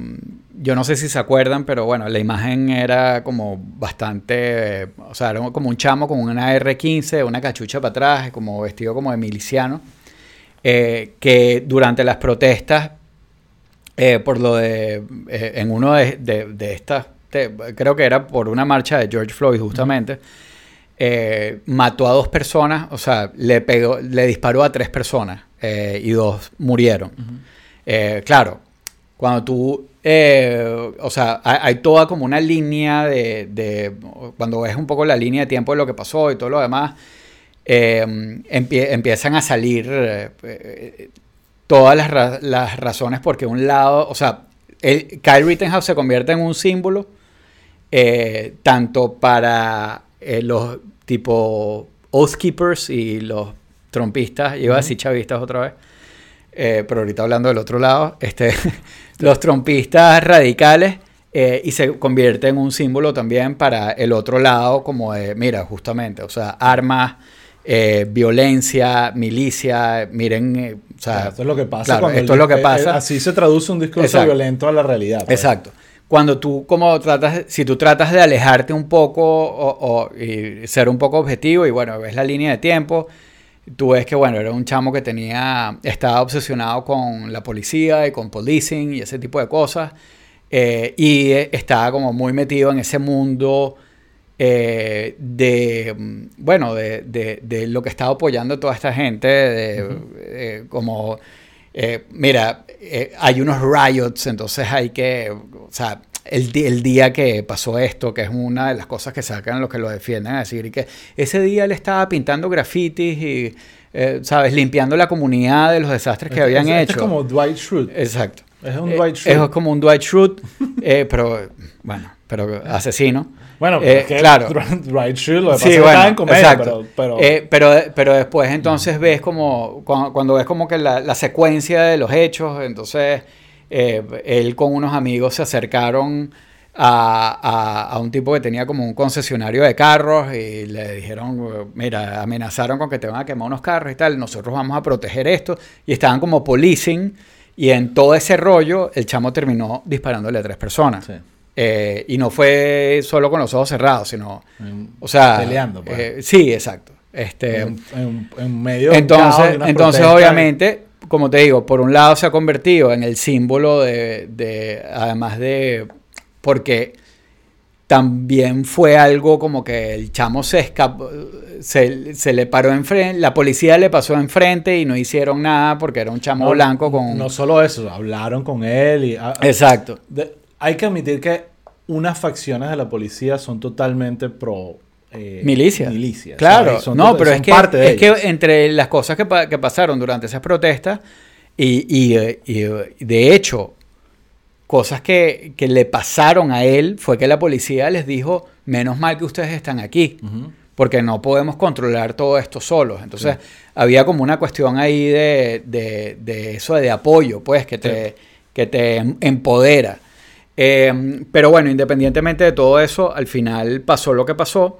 yo no sé si se acuerdan, pero bueno, la imagen era como bastante, eh, o sea, era como un chamo con una R15, una cachucha para atrás, como vestido como de miliciano, eh, que durante las protestas, por lo de, en uno de, de- de estas, creo que era por una marcha de George Floyd justamente, eh, mató a dos personas, o sea, le pegó, le disparó a tres personas eh, y dos murieron. Eh, claro, cuando tú, o sea, hay, hay toda como una línea de, de- cuando ves un poco la línea de tiempo de lo que pasó y todo lo demás, empie- empiezan a salir todas las, ra- las razones porque un lado, o sea, el, Kyle Rittenhouse se convierte en un símbolo eh, tanto para eh, los tipo Oath Keepers y los trompistas, iba a decir chavistas otra vez, eh, pero ahorita hablando del otro lado, este, los trompistas radicales eh, y se convierte en un símbolo también para el otro lado, como de, mira, justamente, o sea, armas, eh, violencia, milicia, miren, eh, o sea, esto es lo que pasa. claro, cuando esto el- es lo que pasa. así se traduce un discurso Exacto. violento a la realidad. pues. Exacto. Cuando tú como tratas, si tú tratas de alejarte un poco o, o- y ser un poco objetivo y bueno, ves la línea de tiempo, tú ves que bueno, era un chamo que tenía, estaba obsesionado con la policía y con policing y ese tipo de cosas eh, y estaba como muy metido en ese mundo eh, de, mm, bueno, de, de- de lo que estaba apoyando toda esta gente, de, eh, como, eh, mira, eh, hay unos riots, entonces hay que, o sea, el, el día que pasó esto, que es una de las cosas que sacan los que lo defienden, a decir que ese día él estaba pintando grafitis y, eh, ¿sabes?, limpiando la comunidad de los desastres que Este- habían este hecho. Es como Dwight Schrute. Exacto. Es un Eh, Dwight Es Schrute. como un Dwight Schrute, eh, pero bueno, pero asesino. Bueno, Eh, que claro. Lo Sí, bueno, estaba en comedia, exacto. pero... pero Eh, pero, pero después entonces ves como, cuando, cuando ves como que la, la secuencia de los hechos, entonces eh, él con unos amigos se acercaron a, a- a un tipo que tenía como un concesionario de carros y le dijeron, mira, amenazaron con que te van a quemar unos carros y tal, nosotros vamos a proteger esto y estaban como policing y en todo ese rollo el chamo terminó disparándole a tres personas. Sí. Eh, y no fue solo con los ojos cerrados, sino, En- o sea, Peleando, pues. eh, sí, exacto. Este, en, en- en medio entonces, de entonces obviamente, como te digo, por un lado se ha convertido en el símbolo de, de- además de, porque también fue algo como que el chamo se escapó, se, se le paró enfrente, la policía le pasó enfrente y no hicieron nada porque era un chamo No, blanco con... No solo eso, hablaron con él y... ah, Exacto. de- hay que admitir que unas facciones de la policía son totalmente pro... eh, Milicias. milicias, Claro, ¿sabes? Son no, pero es que, parte de es que entre las cosas que, pa- que pasaron durante esas protestas, y, y, y, de hecho, cosas que, que le pasaron a él fue que la policía les dijo, menos mal que ustedes están aquí, porque no podemos controlar todo esto solos. Entonces, había como una cuestión ahí de, de- de eso de apoyo, pues, que te, que te em- empodera. Eh, pero bueno, independientemente de todo eso, al final pasó lo que pasó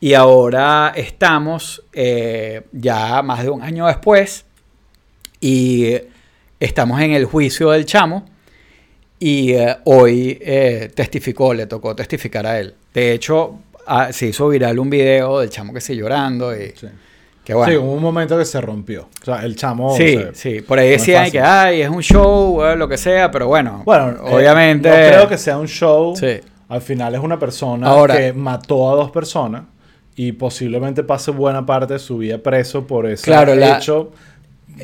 y ahora estamos eh, ya más de un año después y estamos en el juicio del chamo y eh, hoy eh, testificó, le tocó testificar a él. De hecho, ah, se hizo viral un video del chamo que sigue llorando y Sí. Que bueno. Sí, hubo un momento que se rompió. O sea, el chamo. Sí, sí, por ahí decían que ay, es un show, o lo que sea, pero bueno, Bueno, eh, obviamente. no creo que sea un show. Sí. Al final es una persona Ahora- que mató a dos personas y posiblemente pase buena parte de su vida preso por ese Claro, la- hecho.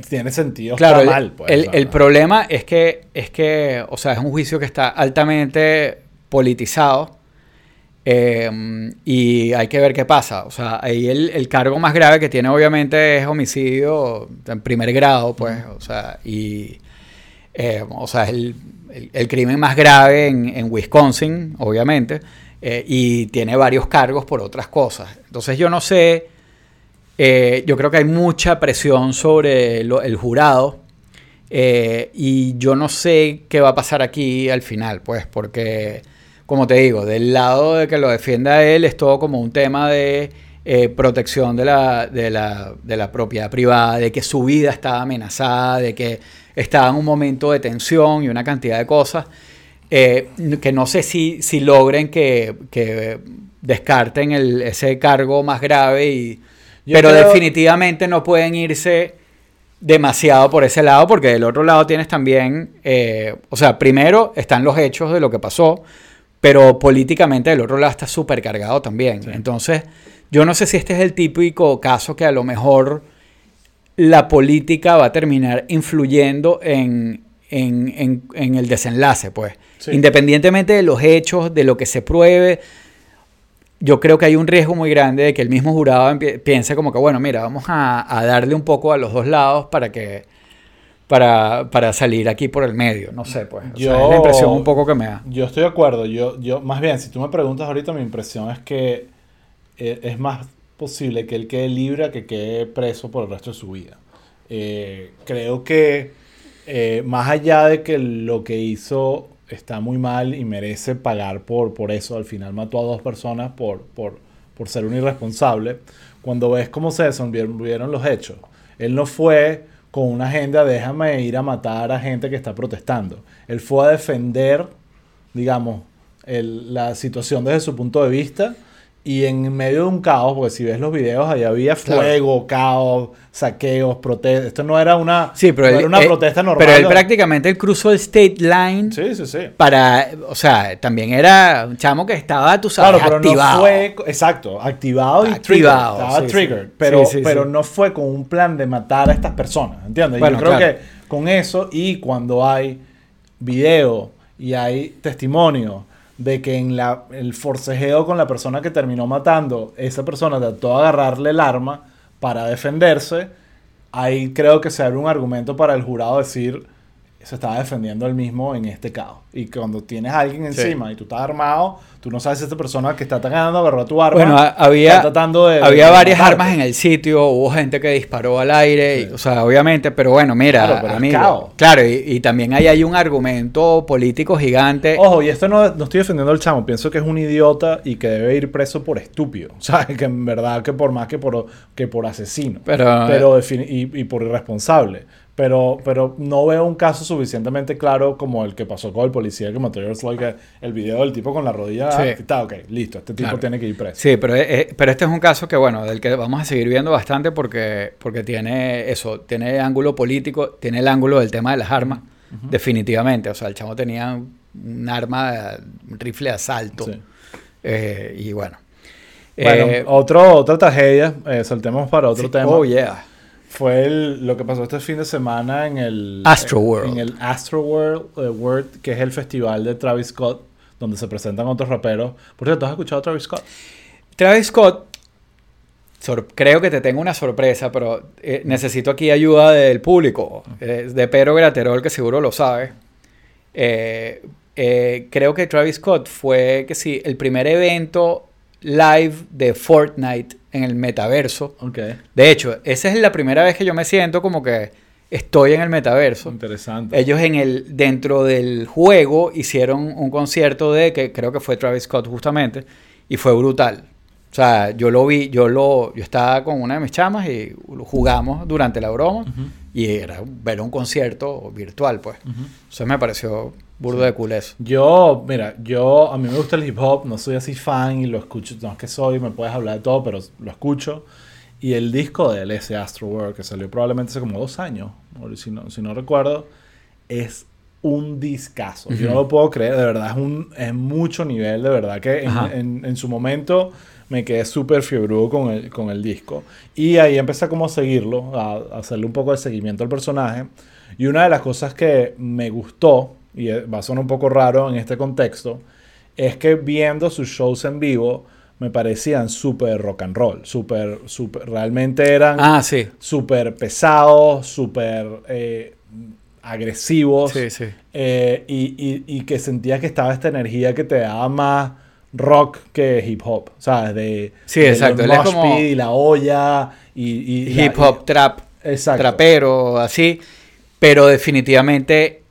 Tiene sentido. Claro, está mal, pues. el- o sea, el no. problema es que, es que, o sea, es un juicio que está altamente politizado eh, y hay que ver qué pasa. O sea, ahí el, el cargo más grave que tiene obviamente es homicidio en primer grado, pues, o sea, y, eh, o sea, es el, el- el crimen más grave en, en Wisconsin, obviamente, eh, y tiene varios cargos por otras cosas. Entonces yo no sé, eh, yo creo que hay mucha presión sobre lo- el jurado eh, y yo no sé qué va a pasar aquí al final, pues, porque, como te digo, del lado de que lo defienda él es todo como un tema de eh, protección de la, de, la, de la propiedad privada, de que su vida estaba amenazada, de que estaba en un momento de tensión y una cantidad de cosas eh, que no sé si, si logren que, que descarten el- ese cargo más grave y Yo pero creo- definitivamente no pueden irse demasiado por ese lado, porque del otro lado tienes también, eh, o sea, primero están los hechos de lo que pasó, pero políticamente del otro lado está súper cargado también. Sí. Entonces, yo no sé si este es el típico caso que a lo mejor la política va a terminar influyendo en, en- en- en el desenlace, pues. Sí. Independientemente de los hechos, de lo que se pruebe, yo creo que hay un riesgo muy grande de que el mismo jurado piense como que, bueno, mira, vamos a, a darle un poco a los dos lados para que para, para salir aquí por el medio. No sé, pues. Sea, Yo- es la impresión un poco que me da. Yo estoy de acuerdo. Yo, yo, más bien, si tú me preguntas ahorita, mi impresión es que eh, es más posible que él quede libre a que quede preso por el resto de su vida. Eh, creo que eh, más allá de que lo que hizo está muy mal y merece pagar por, por eso, al final mató a dos personas por, por, por ser un irresponsable, cuando ves cómo se desenvolvieron los hechos, él no fue con una agenda déjame ir a matar a gente que está protestando. Él fue a defender, digamos, el- la situación desde su punto de vista y en medio de un caos, porque si ves los videos, ahí había Claro. fuego, caos, saqueos, protestas. Esto no era una, Sí, pero no él, era una eh, protesta normal. Pero él ¿no? prácticamente él cruzó el state line Sí, sí, sí. para, o sea, también era un chamo que estaba, tú sabes, Claro, pero activado. no fue, exacto, activado y Activado, triggered, estaba sí, triggered, sí. pero, pero no fue con un plan de matar a estas personas, ¿entiendes? Bueno, Yo creo claro. que con eso y cuando hay video y hay testimonio de que en la, el forcejeo con la persona que terminó matando, esa persona trató de agarrarle el arma para defenderse, ahí creo que se abre un argumento para el jurado decir se estaba defendiendo él mismo en este caos. Y cuando tienes a alguien Sí. encima y tú estás armado, tú no sabes si esta persona que está atacando agarró tu arma. Bueno, ha- había, está tratando de- había de varias matarte. armas en el sitio, hubo gente que disparó al aire, Sí. y, o sea, obviamente, pero bueno, mira, Claro, pero amigo, caos. claro, y, y también ahí hay un argumento político gigante. Ojo, y esto no, no estoy defendiendo al chamo, pienso que es un idiota y que debe ir preso por estúpido. O sea, que en verdad que por más que por, que por asesino. Pero- Pero y, y por irresponsable. Pero, pero no veo un caso suficientemente claro como el que pasó con el policía que mató a George Floyd, que el video del tipo con la rodilla. Sí. Está, ok, listo, este tipo Claro. tiene que ir preso. Sí, pero, eh, pero este es un caso que, bueno, del que vamos a seguir viendo bastante porque, porque tiene eso, tiene ángulo político, tiene el ángulo del tema de las armas, definitivamente. O sea, el chamo tenía un arma, un rifle de asalto. Sí. Eh, y bueno. Bueno, Eh, otro, otra tragedia, eh, saltemos para otro sí, tema. Oh, yeah. Fue el- lo que pasó este fin de semana en el Astroworld. En el Astroworld, eh, World, que es el festival de Travis Scott, donde se presentan otros raperos. Por cierto, ¿has escuchado a Travis Scott? Travis Scott, creo que te tengo una sorpresa, pero eh, necesito aquí ayuda del público, eh, de Pedro Graterol, que seguro lo sabe. Eh, eh, creo que Travis Scott fue, que sí, el primer evento live de Fortnite en el metaverso. De hecho, esa es la primera vez que yo me siento como que estoy en el metaverso. Interesante. Ellos en el dentro del juego hicieron un concierto de que creo que fue Travis Scott justamente y fue brutal. O sea, yo lo vi, yo lo yo estaba con una de mis chamas y jugamos durante la broma y era ver un concierto virtual, pues. ujú. Eso me pareció burdo de eso. Yo, mira, yo, a mí me gusta el hip hop, no soy así fan y lo escucho, no es que soy, me puedes hablar de todo, pero lo escucho. Y el disco de él, ese Astro World, que salió probablemente hace como dos años, si no, si no recuerdo, es un discazo. Yo no lo puedo creer, de verdad, es, un, es mucho nivel, de verdad, que en, en- en su momento me quedé súper fiebrudo con el, con el disco. Y ahí empecé como a seguirlo, a, a hacerle un poco de seguimiento al personaje. Y una de las cosas que me gustó, y va a sonar un poco raro en este contexto, es que viendo sus shows en vivo me parecían súper rock and roll, súper, súper, realmente eran Ah, sí. súper pesados, súper eh, agresivos, Sí, sí. eh, y, y- y que sentía que estaba esta energía que te daba más rock que hip hop, ¿sabes? De, Sí, de exacto, él es como- y la olla y, y- y la- Hip hop, trap, Exacto. trapero, así. Pero definitivamente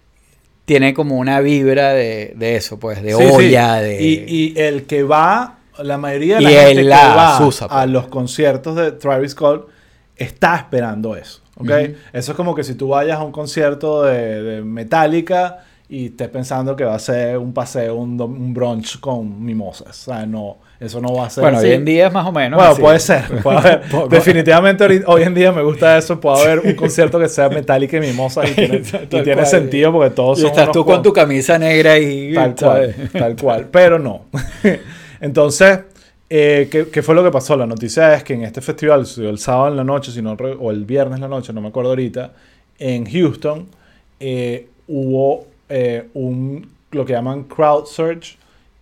tiene como una vibra de, de eso, pues, de Sí, sí. olla, de... Y, y el que va, la mayoría de la Y gente que va a pues. los conciertos de Travis Scott está esperando eso. ¿ok? Eso es como que si tú vayas a un concierto de, de Metallica y estés pensando que va a ser un paseo, un, brunch con mimosas. O sea, no, eso no va a ser bueno, así. hoy en día es más o menos Bueno, así. puede ser. puede haber. Poco. Definitivamente hoy en día me gusta eso. Puede haber un concierto que sea Metallica y Mimosas y tiene, y sentido porque todos Y son estás unos tú con tu camisa negra y... Tal cual, tal cual. Pero no. Entonces, eh, ¿qué, qué fue lo que pasó? La noticia es que en este festival, sucedió el sábado en la noche, si no re- o el viernes en la noche, no me acuerdo ahorita, en Houston, eh, hubo eh, un, lo que llaman crowd search.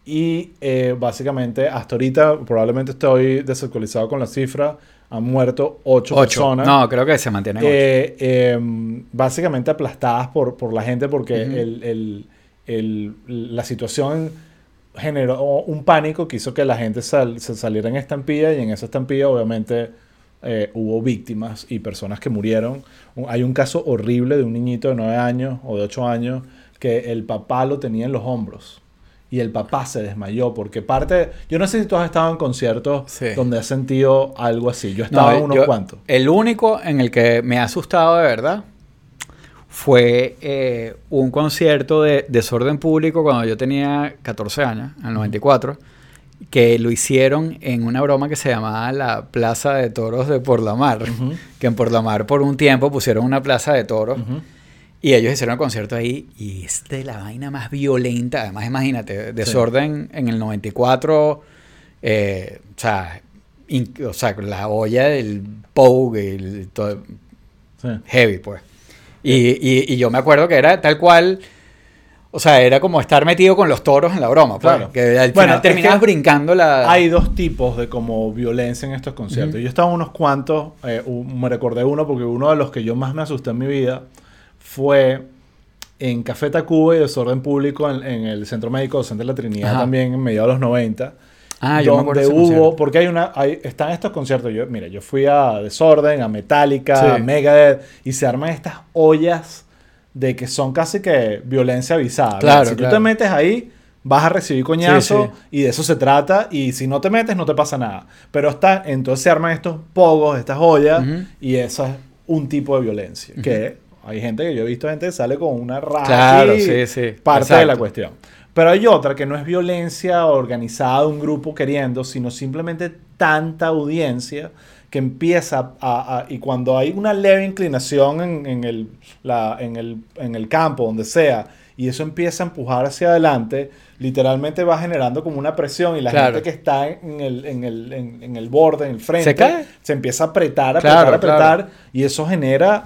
Y eh, básicamente, hasta ahorita, probablemente estoy desactualizado con la cifra, han muerto ocho, Ocho. personas. No, creo que se mantienen. Eh, eh, básicamente aplastadas por, por la gente porque el- el- el- la situación generó un pánico que hizo que la gente sal- se saliera en estampilla y en esa estampilla obviamente eh, hubo víctimas y personas que murieron. Hay un caso horrible de un niñito de 9 años o de 8 años que el papá lo tenía en los hombros. Y el papá se desmayó porque parte... Yo no sé si tú has estado en conciertos Sí. donde has sentido algo así. Yo he No, estado en unos yo- cuantos. El único en el que me ha asustado de verdad fue eh, un concierto de desorden público cuando yo tenía 14 años, en el 94, que lo hicieron en una broma que se llamaba la Plaza de Toros de Porlamar. Ujú. Que en Porlamar por un tiempo pusieron una plaza de toros. Y ellos hicieron el concierto ahí y es de la vaina más violenta. Además, imagínate, desorden en el 94, eh, o sea, in- o sea, la olla del Pogue, el, todo, Sí. heavy, pues. Y, y- y yo me acuerdo que era tal cual, o sea, era como estar metido con los toros en la broma, pues. Claro. Que al Bueno, final es terminabas que brincando la... Hay dos tipos de como violencia en estos conciertos. Yo estaba en unos cuantos, eh, un- me recordé uno porque uno de los que yo más me asusté en mi vida fue en Café Tacuba y Desorden Público en, en el Centro Médico Docente de la Trinidad Ajá. también en mediados de los 90. ah, yo me donde acuerdo de ese hubo, concierto. porque hay una, hay, están estos conciertos, yo, mira, yo fui a Desorden, a Metallica, Sí. a Megadeth, y se arman estas ollas de que son casi que violencia avisada. Claro, si tú claro. te metes ahí, vas a recibir coñazo Sí, sí. y de eso se trata, y si no te metes no te pasa nada. Pero está, entonces se arman estos pogos, estas ollas, Ujú. y eso es un tipo de violencia, que hay gente que yo he visto gente que sale con una raja Claro, sí, sí. parte de la Exacto. cuestión. Pero hay otra que no es violencia organizada de un grupo queriendo, sino simplemente tanta audiencia que empieza a... a- y cuando hay una leve inclinación en, en el, la- en, el, en el campo, donde sea, y eso empieza a empujar hacia adelante, literalmente va generando como una presión y la Claro. gente que está en el, en, el, en, en el borde, en el frente, Se cae. se empieza a apretar, apretar, Claro, apretar, claro. y eso genera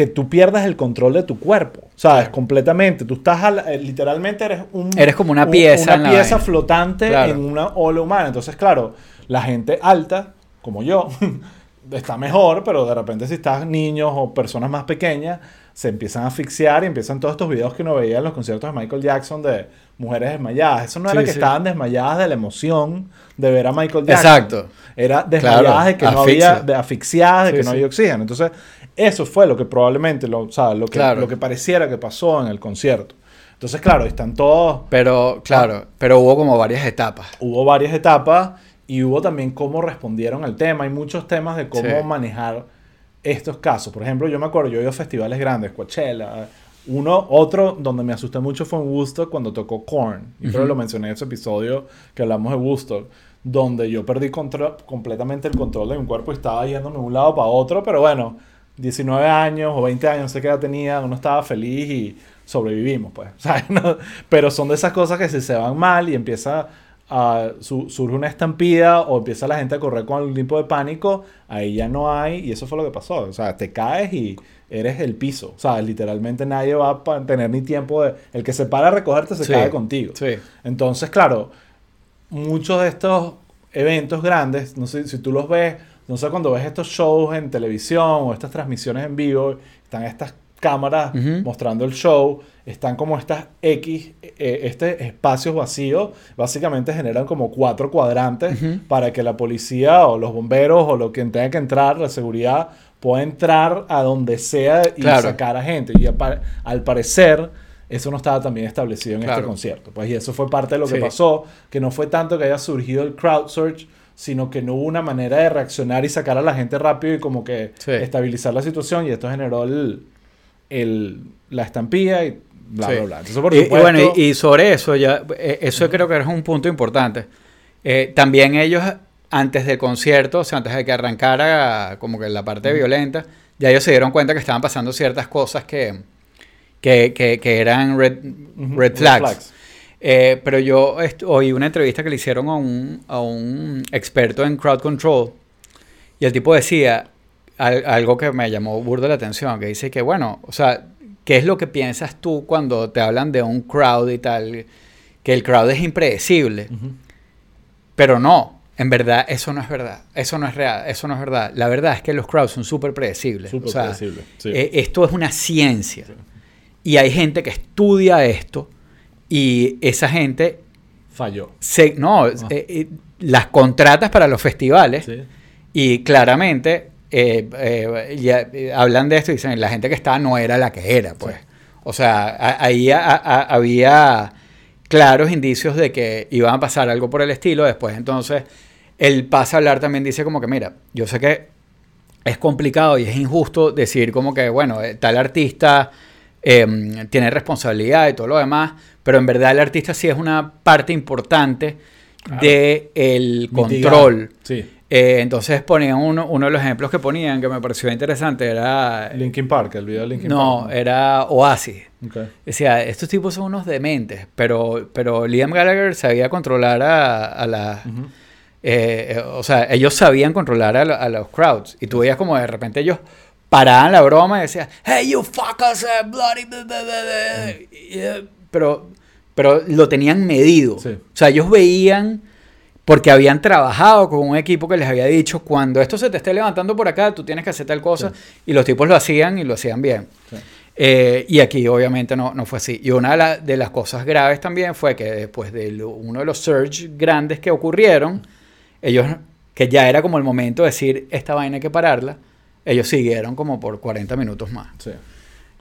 que tú pierdas el control de tu cuerpo, ¿sabes? Completamente. Tú estás, al- eh, literalmente eres un... Eres como una un- pieza Una pieza vaina. flotante Claro. en una ola humana. Entonces, claro, la gente alta, como yo, está mejor, pero de repente si estás niños o personas más pequeñas, se empiezan a asfixiar y empiezan todos estos videos que uno veía en los conciertos de Michael Jackson de mujeres desmayadas. Eso no era Sí, que sí. estaban desmayadas de la emoción de ver a Michael Jackson. Exacto. Era desmayadas Claro, de que no había, de asfixiadas, de Sí, que no había oxígeno. Entonces, eso fue lo que probablemente, lo, o sea, lo que, Claro. lo que pareciera que pasó en el concierto. Entonces, claro, están todos Pero, claro, pero hubo como varias etapas. hubo varias etapas y hubo también cómo respondieron al tema. Hay muchos temas de cómo Sí. manejar estos casos. Por ejemplo, yo me acuerdo, yo he ido a festivales grandes, Coachella. Uno, otro donde me asusté mucho fue en Woodstock cuando tocó Korn. Y creo que lo mencioné en ese episodio que hablamos de Woodstock. Donde yo perdí control, completamente el control de mi cuerpo y estaba yéndome de un lado para otro. Pero bueno, 19 años o 20 años, no sé qué edad tenía, uno estaba feliz y sobrevivimos, pues. ¿sabes? No, pero son de esas cosas que si se van mal y empieza a, su- surge una estampida o empieza la gente a correr con algún tipo de pánico, ahí ya no hay, y eso fue lo que pasó. O sea, te caes y eres el piso. O sea, literalmente nadie va a tener ni tiempo de... El que se para a recogerte se Sí, cae contigo. Sí. Entonces, claro, muchos de estos eventos grandes, no sé si tú los ves, sé cuando ves estos shows en televisión o estas transmisiones en vivo, están estas cámaras mostrando el show, están como estas X, eh, este espacios vacíos, básicamente generan como cuatro cuadrantes para que la policía o los bomberos o lo que tenga que entrar, la seguridad, pueda entrar a donde sea y Claro. sacar a gente. Y al parecer, eso no estaba también establecido en este concierto. Pues y eso fue parte de lo que Sí. pasó, que no fue tanto que haya surgido el crowd search, sino que no hubo una manera de reaccionar y sacar a la gente rápido y como que Sí. estabilizar la situación y esto generó el, el- la estampilla y bla, Sí. bla, bla. Entonces, por y, y supuesto, bueno, y, y sobre eso, ya, eh, eso creo que es un punto importante. Eh, también ellos, antes del concierto, o sea, antes de que arrancara como que la parte violenta, ya ellos se dieron cuenta que estaban pasando ciertas cosas que, que, que- que eran red, Ujú, red flags. Eh, pero yo oí una entrevista que le hicieron a un, a un experto en crowd control y el tipo decía al- algo que me llamó burda la atención, que dice que, bueno, o sea, ¿qué es lo que piensas tú cuando te hablan de un crowd y tal? Que el crowd es impredecible. Ujú. Pero no, en verdad eso no es verdad, eso no es real, eso no es verdad. La verdad es que los crowds son súper predecibles. Súper o sea, sí. eh, esto es una ciencia. Y hay gente que estudia esto y esa gente Falló. se, no, eh, eh, las contratas para los festivales Sí. y claramente eh, ya, hablan de esto y dicen la gente que estaba no era la que era, pues. O sea, a- ahí a- a- había claros indicios de que iban a pasar algo por el estilo. Después, entonces, el pasa a hablar también dice como que, mira, yo sé que es complicado y es injusto decir como que, bueno, tal artista eh, tiene responsabilidad y todo lo demás, pero en verdad el artista sí es una parte importante Claro. de el Mitigar. control. Sí. Eh, entonces ponían uno, uno de los ejemplos que ponían que me pareció interesante era Linkin Park, el video de Linkin no Park. era Oasis Ok. decía estos tipos son unos dementes pero pero Liam Gallagher sabía controlar a, a la Ujú. eh, eh, o sea ellos sabían controlar a, a los crowds y tú veías como de repente ellos paraban la broma y decían hey you fuckers eh, bloody blah, blah, blah, blah". Y, eh, pero pero lo tenían medido Sí. o sea ellos veían porque habían trabajado con un equipo que les había dicho, cuando esto se te esté levantando por acá, tú tienes que hacer tal cosa, y los tipos lo hacían y lo hacían bien. Sí. Eh, y aquí obviamente no, no fue así. Y una de, la- de las cosas graves también fue que después de lo- uno de los surge grandes que ocurrieron, ellos, que ya era como el momento de decir, esta vaina hay que pararla, ellos siguieron como por 40 minutos más. Sí.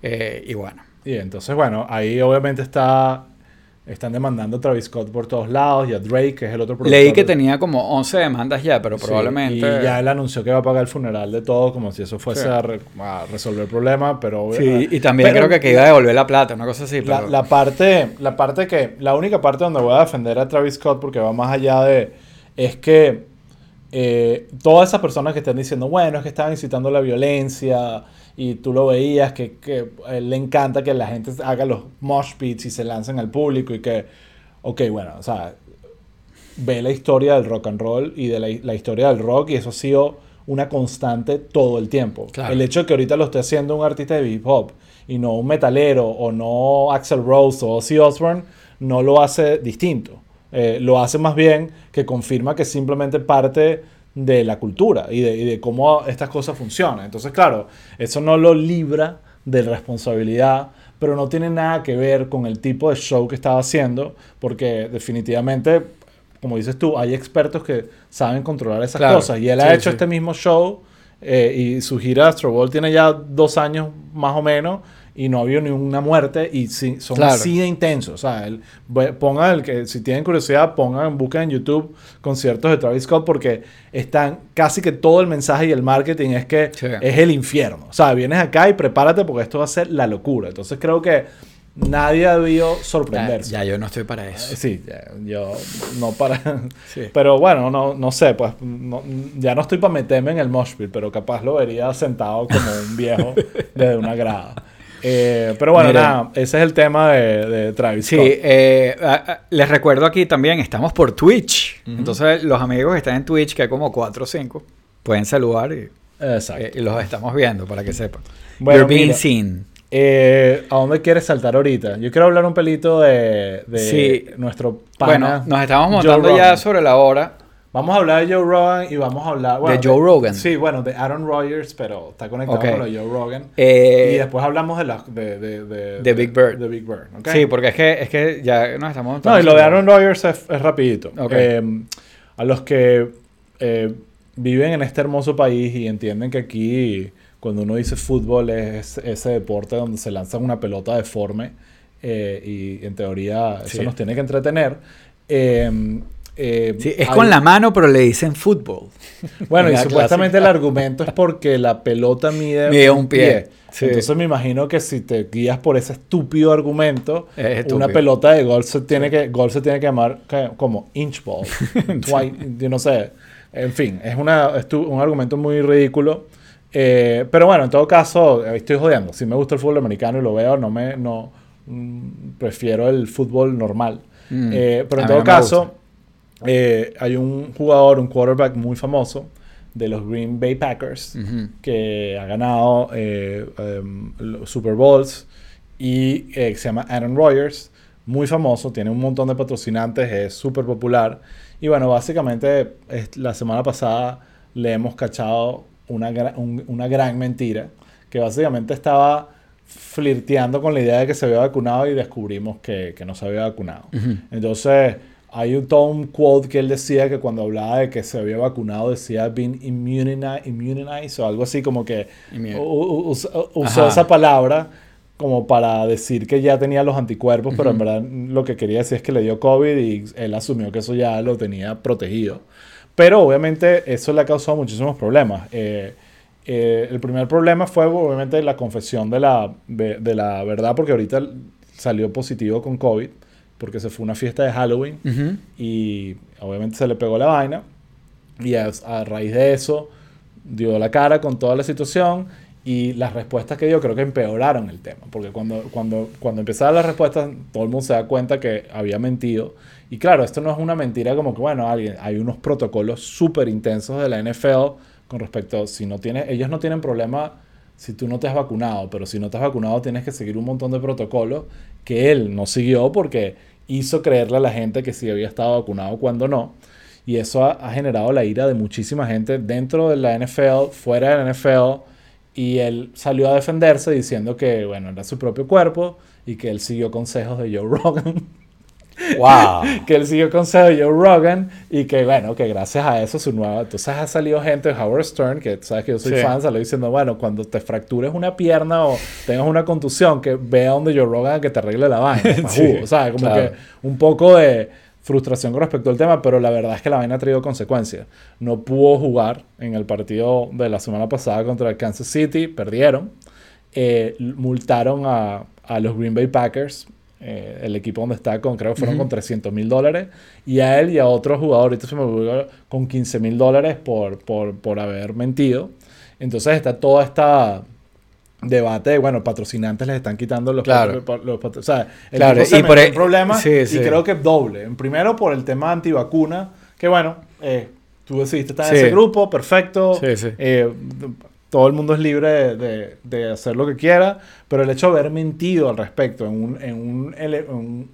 Eh, y bueno. Y entonces, bueno, ahí obviamente está... Están demandando a Travis Scott por todos lados y a Drake, que es el otro productor. Leí que tenía como 11 demandas ya, pero Sí, probablemente... Y ya él anunció que va a pagar el funeral de todo, como si eso fuese Sí. a, re- a resolver el problema, pero... Sí, y también Pero creo que, que iba a devolver la plata, una cosa así. La parte, la parte que, la única parte donde voy a defender a Travis Scott, porque va más allá de, es que eh, todas esas personas que están diciendo, bueno, es que estaban incitando la violencia y tú lo veías, que, que él le encanta que la gente haga los mosh pits y se lancen al público y que, ok, bueno, o sea, ve la historia del rock and roll y de la, la historia del rock y eso ha sido una constante todo el tiempo. Claro. El hecho de que ahorita lo esté haciendo un artista de hip hop y no un metalero o no Axel Rose o Ozzy Osbourne no lo hace distinto. Eh, lo hace más bien que confirma que simplemente parte de la cultura y de, y de cómo estas cosas funcionan. Entonces, claro, eso no lo libra de responsabilidad, pero no tiene nada que ver con el tipo de show que estaba haciendo, porque definitivamente, como dices tú, hay expertos que saben controlar esas Claro. cosas. Y él Sí, ha hecho sí. este mismo show eh, y su gira Astro World tiene ya dos años más o menos y no ha habido ni una muerte y sí, son Claro. así de intensos. O sea, el- pongan el que, si tienen curiosidad, pongan, busquen en YouTube conciertos de Travis Scott porque están casi que todo el mensaje y el marketing es que Sí. es el infierno. O sea, vienes acá y prepárate porque esto va a ser la locura. Entonces creo que nadie Ya, sorprenderse. ya yo no estoy para eso. Sí, ya, yo no para. Sí. Pero bueno, no, no sé, pues no- ya no estoy para meterme en el mosh pit, pero capaz lo vería sentado como un viejo desde una grada. Eh, pero bueno, nada, ese es el tema de, de Travis Sí, Scott. eh, a- a- les recuerdo aquí también, estamos por Twitch. Entonces, los amigos que están en Twitch, que hay como 4 o 5, pueden saludar y, eh, y los estamos viendo para que sepan. Bueno, You're being mira. seen. Eh, ¿A dónde quieres saltar ahorita? Yo quiero hablar un pelito de, de Sí. nuestro pana. Bueno, nos estamos montando ya sobre la hora. Vamos a hablar de Joe Rogan y vamos a hablar... bueno, ¿De Joe Rogan? Sí, bueno, de Aaron Rodgers, pero está conectado con lo de Joe Rogan. Eh, y después hablamos de, la, de, de, de, Big Bird. De Big Bird, ¿ok? Sí, porque es que, es que ya nos estamos. No, y lo de Aaron Rodgers es, es rapidito. Eh, a los que eh, viven en este hermoso país y entienden que aquí, cuando uno dice fútbol, es ese deporte donde se lanza una pelota deforme y en teoría eso Sí. nos tiene que entretener. Eh, eh, Sí, es hay- con la mano, pero le dicen fútbol. Bueno, y supuestamente el argumento es porque la pelota mide, Mide un pie. Sí. Entonces me imagino que si te guías por ese estúpido argumento, Es estúpido. una pelota de gol se tiene que gol se tiene que llamar como inch ball. Twi- yo no sé. En fin, es una, estu- un argumento muy ridículo. Eh, pero bueno, en todo caso, eh, estoy jodiendo. Si me gusta el fútbol americano y lo veo, no me no mm, prefiero el fútbol normal. Mm. Eh, pero en todo caso. Eh, hay un jugador, un quarterback muy famoso de los Green Bay Packers Ujú. que ha ganado eh, los Super Bowls y eh, se llama Aaron Rodgers, muy famoso, tiene un montón de patrocinantes, es súper popular. Y bueno, básicamente es- la semana pasada le hemos cachado una, gra- un- una gran mentira, que básicamente estaba flirteando con la idea de que se había vacunado y descubrimos que, que no se había vacunado. Ujú. Entonces, hay un, quote que él decía que cuando hablaba de que se había vacunado decía been immunized, immunized o algo así como que usó esa palabra como para decir que ya tenía los anticuerpos, pero en verdad lo que quería decir es que le dio COVID y él asumió que eso ya lo tenía protegido. Pero obviamente eso le ha causado muchísimos problemas. Eh, eh, el primer problema fue obviamente la confesión de la, de, de la verdad, porque ahorita salió positivo con COVID, porque se fue a una fiesta de Halloween Ujú. y obviamente se le pegó la vaina y a, a raíz de eso dio la cara con toda la situación y las respuestas que dio creo que empeoraron el tema porque cuando, cuando, cuando empezaron las respuestas todo el mundo se da cuenta que había mentido y claro, esto no es una mentira como que bueno, alguien, hay unos protocolos súper intensos de la NFL con respecto, si no tienes, ellos no tienen problema si tú no te has vacunado, pero si no te has vacunado tienes que seguir un montón de protocolos que él no siguió porque hizo creerle a la gente que sí había estado vacunado cuando no. Y eso ha, ha generado la ira de muchísima gente dentro de la NFL, fuera de la NFL. Y él salió a defenderse diciendo que, bueno, era su propio cuerpo y que él siguió consejos de Joe Rogan. Wow. que él siguió consejos de Joe Rogan y que, bueno, que gracias a eso su nueva... Entonces ha salido gente, Howard Stern, que sabes que yo soy Sí. fan, salió diciendo, bueno, cuando te fractures una pierna o tengas una contusión, que vea donde Joe Rogan que te arregle la vaina. Sí, jugo, ¿sabes? Como claro. que un poco de frustración con respecto al tema, pero la verdad es que la vaina ha traído consecuencias. No pudo jugar en el partido de la semana pasada contra el Kansas City, perdieron. Eh, multaron a, a los Green Bay Packers, eh, el equipo donde está, con, creo que fueron con 300 mil dólares, y a él y a otro jugador, ahorita se me olvidó, con 15 mil dólares por, por, por haber mentido. Entonces está toda esta debate de, bueno, patrocinantes les están quitando los, Claro. los o sea, el Claro, se y por metió e- en problemas sí, y sí. creo que doble. Primero por el tema antivacuna, que bueno, eh, tú decidiste estar en Sí. ese grupo, perfecto. Sí, sí. Eh, todo el mundo es libre de, de- de hacer lo que quiera, pero el hecho de haber mentido al respecto en un, en un, ele- en un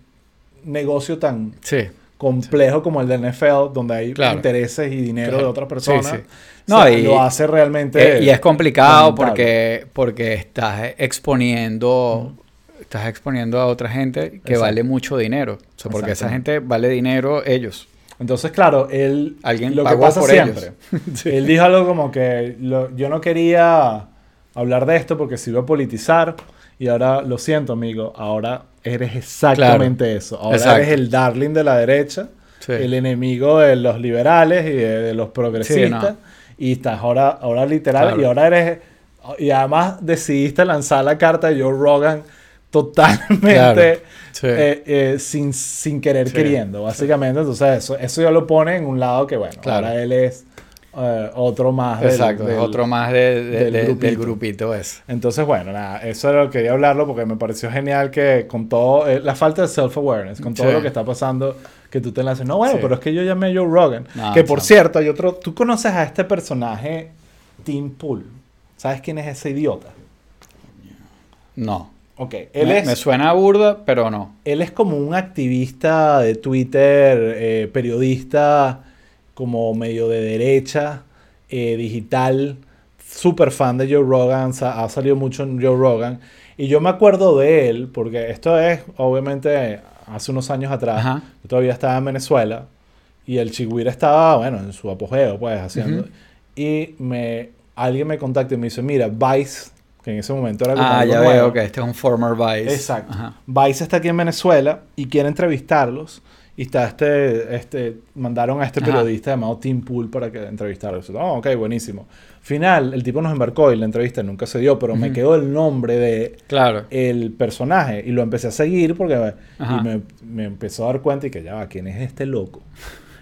negocio tan Sí. complejo como el de NFL, donde hay Claro. intereses y dinero Claro. de otras personas, Sí, sí. no, y- lo hace realmente... Eh, y es complicado lamentable. porque, porque estás exponiendo, estás exponiendo a otra gente que Exacto. vale mucho dinero. O sea, porque esa gente vale dinero ellos. Entonces, claro, él... Alguien lo que pasa por siempre. ellos. Él dijo algo como que lo- yo no quería hablar de esto porque se iba a politizar y ahora lo siento, amigo, ahora eres exactamente eso. Ahora Exacto. eres el darling de la derecha, Sí. el enemigo de los liberales y de, de los progresistas Sí, no. y estás ahora, ahora literal Claro. y ahora eres... Y además decidiste lanzar la carta de Joe Rogan totalmente Claro. Sí. eh, eh, sin, sin querer Sí. queriendo, básicamente. Entonces, eso, eso ya lo pone en un lado que, bueno, Claro. ahora él es eh, otro más del- Exacto, del- es otro más de- de- del de- del, grupito. grupito. ese. Entonces, bueno, nada, eso era lo que quería hablarlo porque me pareció genial que con todo, la falta de self-awareness, con todo Sí. lo que está pasando, que tú te lances, no, bueno, Sí. pero es que yo llamé a Joe Rogan. No, que por cierto, hay otro, tú conoces a este personaje, Tim Pool. ¿Sabes quién es ese idiota? No. Ok, él me, es... me suena burda, pero no. Él es como un activista de Twitter, eh, periodista como medio de derecha, eh, digital, súper fan de Joe Rogan, sa- ha salido mucho en Joe Rogan. Y yo me acuerdo de él, porque esto es obviamente hace unos años atrás, Ajá. yo todavía estaba en Venezuela, y el Chigüira estaba, bueno, en su apogeo, pues, haciendo. Ujú. Y me, alguien me contacta y me dice, mira, Vice, que en ese momento era como Ah, ya nuevo. veo que este es un former Vice. Exacto. Ajá. Vice está aquí en Venezuela y quiere entrevistarlos. Y está este, este, mandaron a este Ajá. periodista llamado Tim Pool para que entrevistarlos. Oh, ok, buenísimo. Final, el tipo nos embarcó y la entrevista nunca se dio, pero me Ujú. quedó el nombre de Claro. el personaje y lo empecé a seguir porque y me, me empezó a dar cuenta y que ya va, ¿quién es este loco?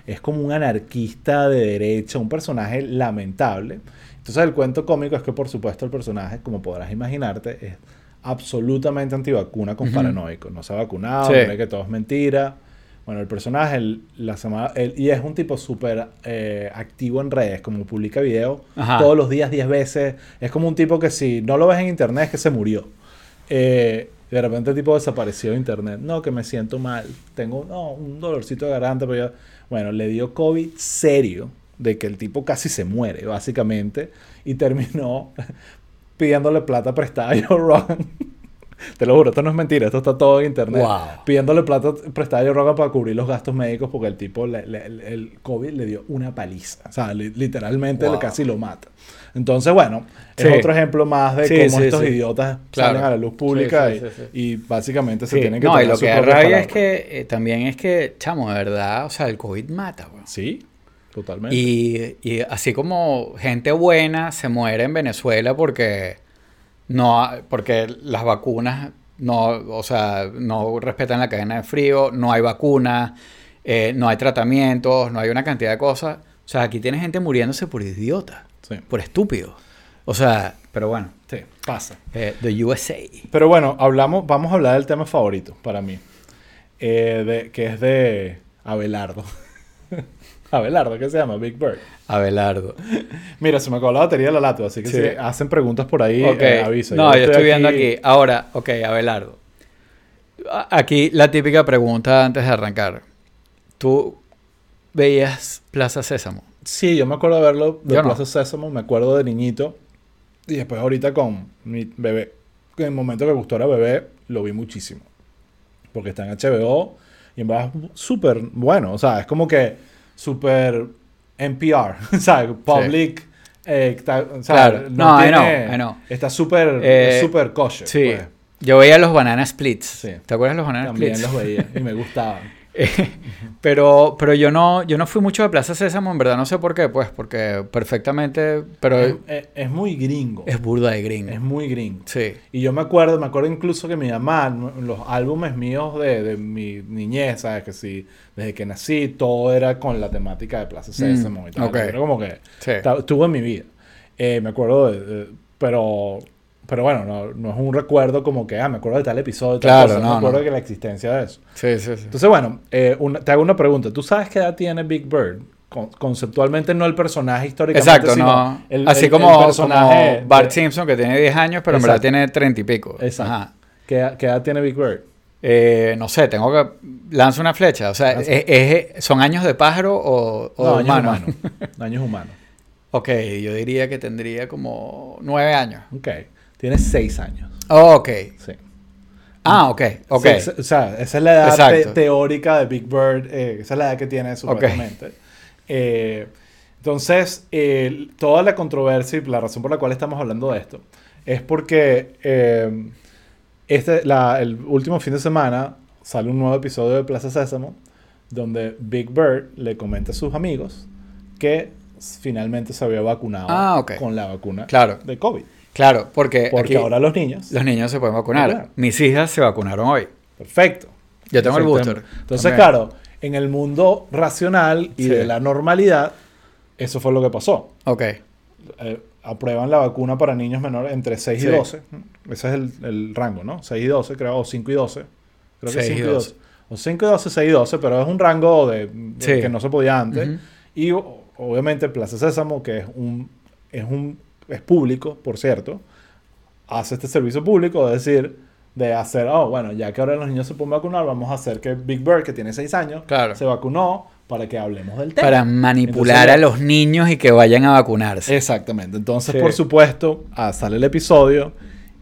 Es como un anarquista de derecha, un personaje lamentable. Entonces el cuento cómico es que por supuesto el personaje, como podrás imaginarte, es absolutamente antivacuna con Ujú. paranoico. No se ha vacunado, Sí. cree que todo es mentira. Bueno, el personaje, el- la semana, el- y es un tipo súper eh, activo en redes, como publica videos todos los días, 10 veces. Es como un tipo que si no lo ves en internet es que se murió. Eh, de repente el tipo desapareció de internet. No, que me siento mal. Tengo no, un dolorcito de garganta, pero. Bueno, le dio COVID serio, de que el tipo casi se muere, básicamente, y terminó pidiéndole plata prestada a Joe Rogan. Te lo juro, esto no es mentira, esto está todo en internet. Wow. Pidiéndole plata prestada a Joe Rogan para cubrir los gastos médicos porque el tipo, le- le- el- COVID le dio una paliza. O sea, li- literalmente Wow. le- casi lo mata. Entonces, bueno, Sí. es otro ejemplo más de Sí, cómo sí, estos idiotas Claro. salen a la luz pública y, básicamente se tienen que no, y lo que da rabia es que eh, también es que, chamo, de verdad, o sea, el COVID mata, weón. Sí, totalmente. Y, y así como gente buena se muere en Venezuela porque no porque las vacunas no, o sea, no respetan la cadena de frío, no hay vacunas, eh, no hay tratamientos, no hay una cantidad de cosas. O sea, aquí tienes gente muriéndose por idiota, Sí. por estúpido. O sea, pero bueno, Sí, pasa. eh, the USA. Pero bueno, hablamos, vamos a hablar del tema favorito para mí, eh, de, que es de Abelardo. Abelardo, ¿qué se llama? Big Bird. Abelardo. Mira, se me acabó la batería de la lata, así que Sí. si hacen preguntas por ahí, Ok. eh, avisa. No, yo estoy viendo aquí. Ahora, ok, Abelardo. Aquí la típica pregunta antes de arrancar. ¿Tú veías Plaza Sésamo? Sí, yo me acuerdo de verlo de Yo no. Plaza Sésamo, me acuerdo de niñito. Y después ahorita con mi bebé. En el momento que gustó era bebé, lo vi muchísimo. Porque está en HBO y en verdad es súper bueno. O sea, es como que súper NPR, ¿sabes? Public. eh, ta- o sea, Claro. No, I know, I know. Está súper Eh, súper kosher. Sí. pues. Yo veía los Banana Splits. Sí. ¿Te acuerdas de los Banana También Splits? los veía y me gustaban. pero, pero yo no, yo no fui mucho de Plaza Sésamo, en verdad no sé por qué, pues, porque perfectamente, pero es, es, es- es muy gringo. burda de gringo. Es muy gringo. Sí. Y yo me acuerdo, me acuerdo incluso que mi mamá, los álbumes míos de, de mi niñez, ¿sabes? Que sí, desde que nací, todo era con la temática de Plaza Sésamo y tal. Mm, ok. Era como que Sí. estuvo en mi vida. Eh, me acuerdo de, de- pero, pero bueno, no, no es un recuerdo como que, ah, me acuerdo de tal episodio, tal Claro, cosa. no, me acuerdo no. de la existencia de eso. Sí, sí, sí. Entonces, bueno, eh, una- te hago una pregunta. ¿Tú sabes qué edad tiene Big Bird? Con- conceptualmente no el personaje históricamente, Exacto, sino no. el- Así el- como, el personaje como Bart de- Simpson, que tiene 10 años, pero en verdad tiene 30 y pico. Exacto. Ajá. ¿Qué, qué edad tiene Big Bird? Eh, no sé, tengo que. lanza una flecha. O sea, Lanza. ¿es- es- ¿son años de pájaro o, o No, de años humano? humanos. Años humanos. Ok, yo diría que tendría como nueve años. Ok. Tiene seis años. Oh, ok. Sí. Ah, ok, ok. Sí, o sea, esa es la edad te- teórica de Big Bird. eh, esa es la edad que tiene supuestamente. Eh, entonces, eh, toda la controversia y la razón por la cual estamos hablando de esto es porque eh, este, la- el último fin de semana sale un nuevo episodio de Plaza Sésamo donde Big Bird le comenta a sus amigos que finalmente se había vacunado Ah, con la vacuna Claro. de COVID. Claro, porque, Porque ahora los niños... los niños se pueden vacunar. Claro. Mis hijas se vacunaron hoy. Perfecto. Yo tengo el booster. Entonces, también. claro, en el mundo racional y Sí. de la normalidad, eso fue lo que pasó. Ok. Eh, aprueban la vacuna para niños menores entre 6 Sí. y 12. Ese es el, el rango, ¿no? 6 y 12, creo, o 5 y 12. Creo que 6 y 5 y 12. O 5 y 12, 6 y 12, pero es un rango de, de Sí. que no se podía antes. Ujú. Y o- obviamente Plaza Sésamo, que es un, es un es público, por cierto, hace este servicio público, es decir, de hacer, oh, bueno, ya que ahora los niños se pueden vacunar, vamos a hacer que Big Bird, que tiene 6 años, Claro. se vacunó para que hablemos del tema. Para manipular Entonces, a los niños y que vayan a vacunarse. Exactamente. Entonces, Sí. por supuesto, ah, sale el episodio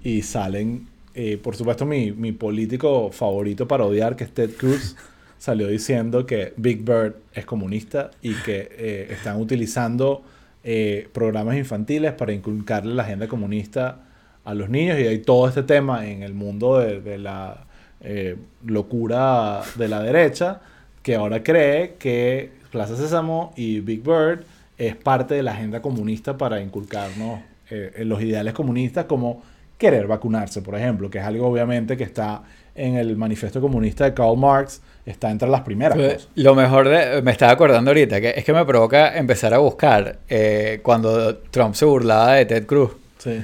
y salen, eh, por supuesto, mi, mi político favorito para odiar, que es Ted Cruz, salió diciendo que Big Bird es comunista y que eh, están utilizando eh, programas infantiles para inculcarle la agenda comunista a los niños y hay todo este tema en el mundo de, la eh, locura de la derecha que ahora cree que Plaza Sésamo y Big Bird es parte de la agenda comunista para inculcarnos eh, los ideales comunistas como querer vacunarse, por ejemplo, que es algo obviamente que está en el manifiesto comunista de Karl Marx, está entre las primeras Pues, cosas. Lo mejor de, me estaba acordando ahorita, que es que me provoca empezar a buscar eh, cuando Trump se burlaba de Ted Cruz. Sí.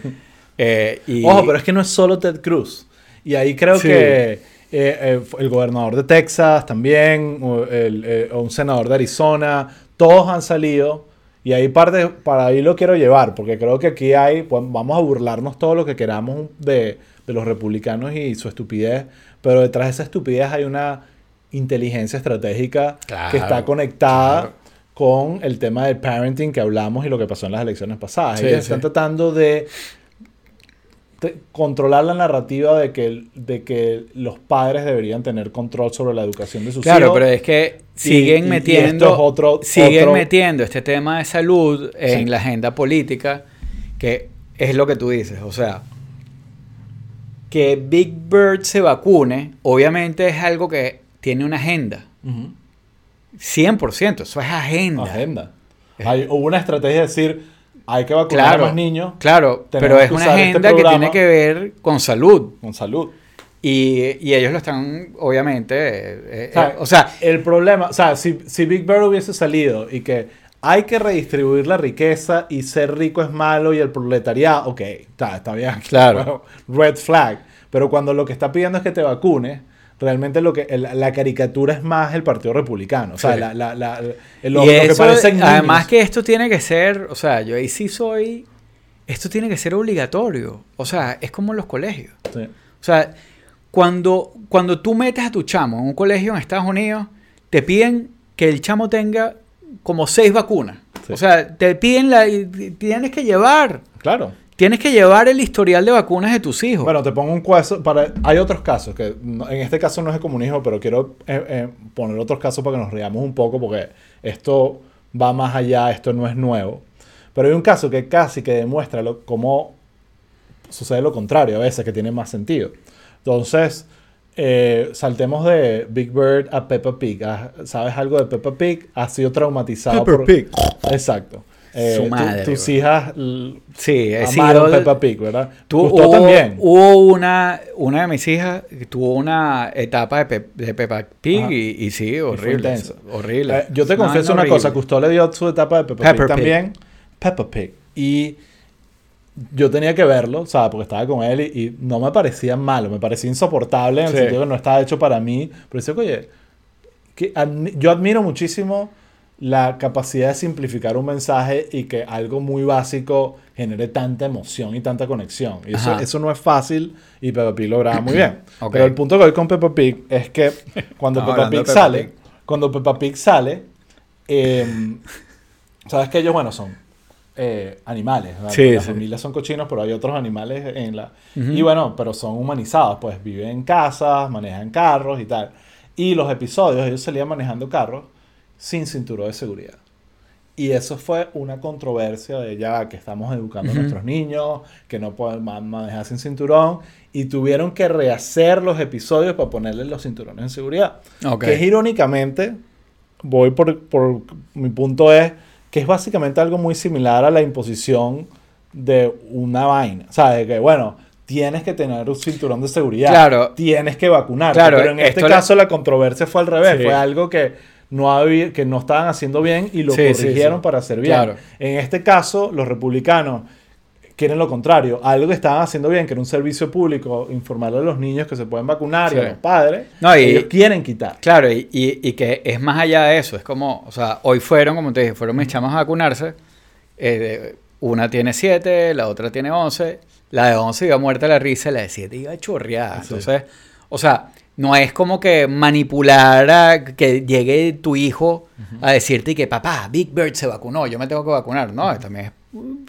Eh, y, Ojo, pero es que no es solo Ted Cruz. Y ahí creo Sí. que eh, eh, el gobernador de Texas también, o el- eh, o un senador de Arizona, todos han salido. Y ahí parte, para ahí lo quiero llevar, porque creo que aquí hay, pues, vamos a burlarnos todo lo que queramos de, de los republicanos y su estupidez, pero detrás de esa estupidez hay una inteligencia estratégica Claro, que está conectada claro. con el tema del parenting que hablamos y lo que pasó en las elecciones pasadas. Sí, Ellos sí. están tratando de controlar la narrativa de que, de que los padres deberían tener control sobre la educación de sus Claro, hijos. pero es que Y- siguen y- y metiendo, esto es otro- siguen otro- metiendo este tema de salud en Sí. la agenda política, que es lo que tú dices, o sea, que Big Bird se vacune, obviamente es algo que tiene una agenda, Ujú. 100%, eso es agenda. Agenda. Hay, hubo una estrategia de decir, hay que vacunar Claro, a más niños claro, pero es una este agenda que tiene que ver con salud. con salud. Y, y ellos lo están, obviamente, eh, eh, O sea, eh, o sea, el problema, o sea, si, si Big Bird hubiese salido y que hay que redistribuir la riqueza y ser rico es malo y el proletariado, ok, está, está bien. Claro. Red flag. Pero cuando lo que está pidiendo es que te vacunes, realmente lo que el- la caricatura es más el Partido Republicano. O sea, Sí. la, la, la- lo, y lo que eso, parecen además niños. que esto tiene que ser, o sea, yo ahí sí soy, esto tiene que ser obligatorio. O sea, es como en los colegios. Sí. O sea, cuando, cuando tú metes a tu chamo en un colegio en Estados Unidos, te piden que el chamo tenga como seis vacunas. Sí. O sea, te piden la... y Tienes que llevar. Claro. Tienes que llevar el historial de vacunas de tus hijos. Bueno, te pongo un caso para... Hay otros casos, que no- en este caso no es el comunismo, pero quiero eh, eh, poner otros casos para que nos riamos un poco, porque esto va más allá, esto no es nuevo. Pero hay un caso que casi que demuestra lo, cómo sucede lo contrario a veces, que tiene más sentido. Entonces, eh, saltemos de Big Bird a Peppa Pig. Ah, ¿Sabes algo de Peppa Pig? Ha sido traumatizado Peppa por... Pig. Exacto. Eh, Su tus hijas sí, amaron sido- Peppa Pig, ¿verdad? Tú, Gustó hubo, también. hubo una, una de mis hijas tuvo una etapa de, Pe- de Peppa Pig y, y sí, horrible. intenso. horrible. Eh, yo te confieso no, una horrible. cosa, Custó le dio su etapa de Peppa Pepper Pig Pig. también. Peppa Pig. Y yo tenía que verlo, ¿sabes? Porque estaba con él y, y no me parecía malo, me parecía insoportable en el sentido que no estaba hecho para mí. Pero decía, oye, que admi- yo admiro muchísimo la capacidad de simplificar un mensaje y que algo muy básico genere tanta emoción y tanta conexión. Y eso, eso no es fácil y Peppa Pig lograba muy bien. Pero el punto que voy con Peppa Pig es que cuando Peppa Pig Peppa sale, Pig. cuando Peppa Pig sale, sabes que ellos, bueno, son eh, animales. Sí, Las sí. familias son cochinos, pero hay otros animales en la... Y bueno, pero son humanizados, pues viven en casas, manejan carros y tal. Y los episodios, ellos salían manejando carros sin cinturón de seguridad. Y eso fue una controversia de ya que estamos educando Ujú. a nuestros niños, que no pueden ma- manejar sin cinturón, y tuvieron que rehacer los episodios para ponerles los cinturones de seguridad. Ok. Que es irónicamente, voy por, por mi punto es que es básicamente algo muy similar a la imposición de una vaina. O sea, de que, bueno, tienes que tener un cinturón de seguridad. Claro. Tienes que vacunarte. Claro, pero en este caso la controversia fue al revés. Sí. Fue algo que no, había, que no estaban haciendo bien y lo Sí, corrigieron sí. para hacer bien. Claro. En este caso, los republicanos quieren lo contrario. Algo que estaban haciendo bien, que era un servicio público, informarle a los niños que se pueden vacunar y a los padres, No, y- ellos quieren quitar. Claro, y, y- y que es más allá de eso. Es como, o sea, hoy fueron, como te dije, fueron mis chamas a vacunarse. Eh, una tiene 7, la otra tiene 11. La de 11 iba muerta de la risa, la de 7 iba chorreada. Entonces, o sea, no es como que manipular a que llegue tu hijo a decirte que papá, Big Bird se vacunó, yo me tengo que vacunar. No, también es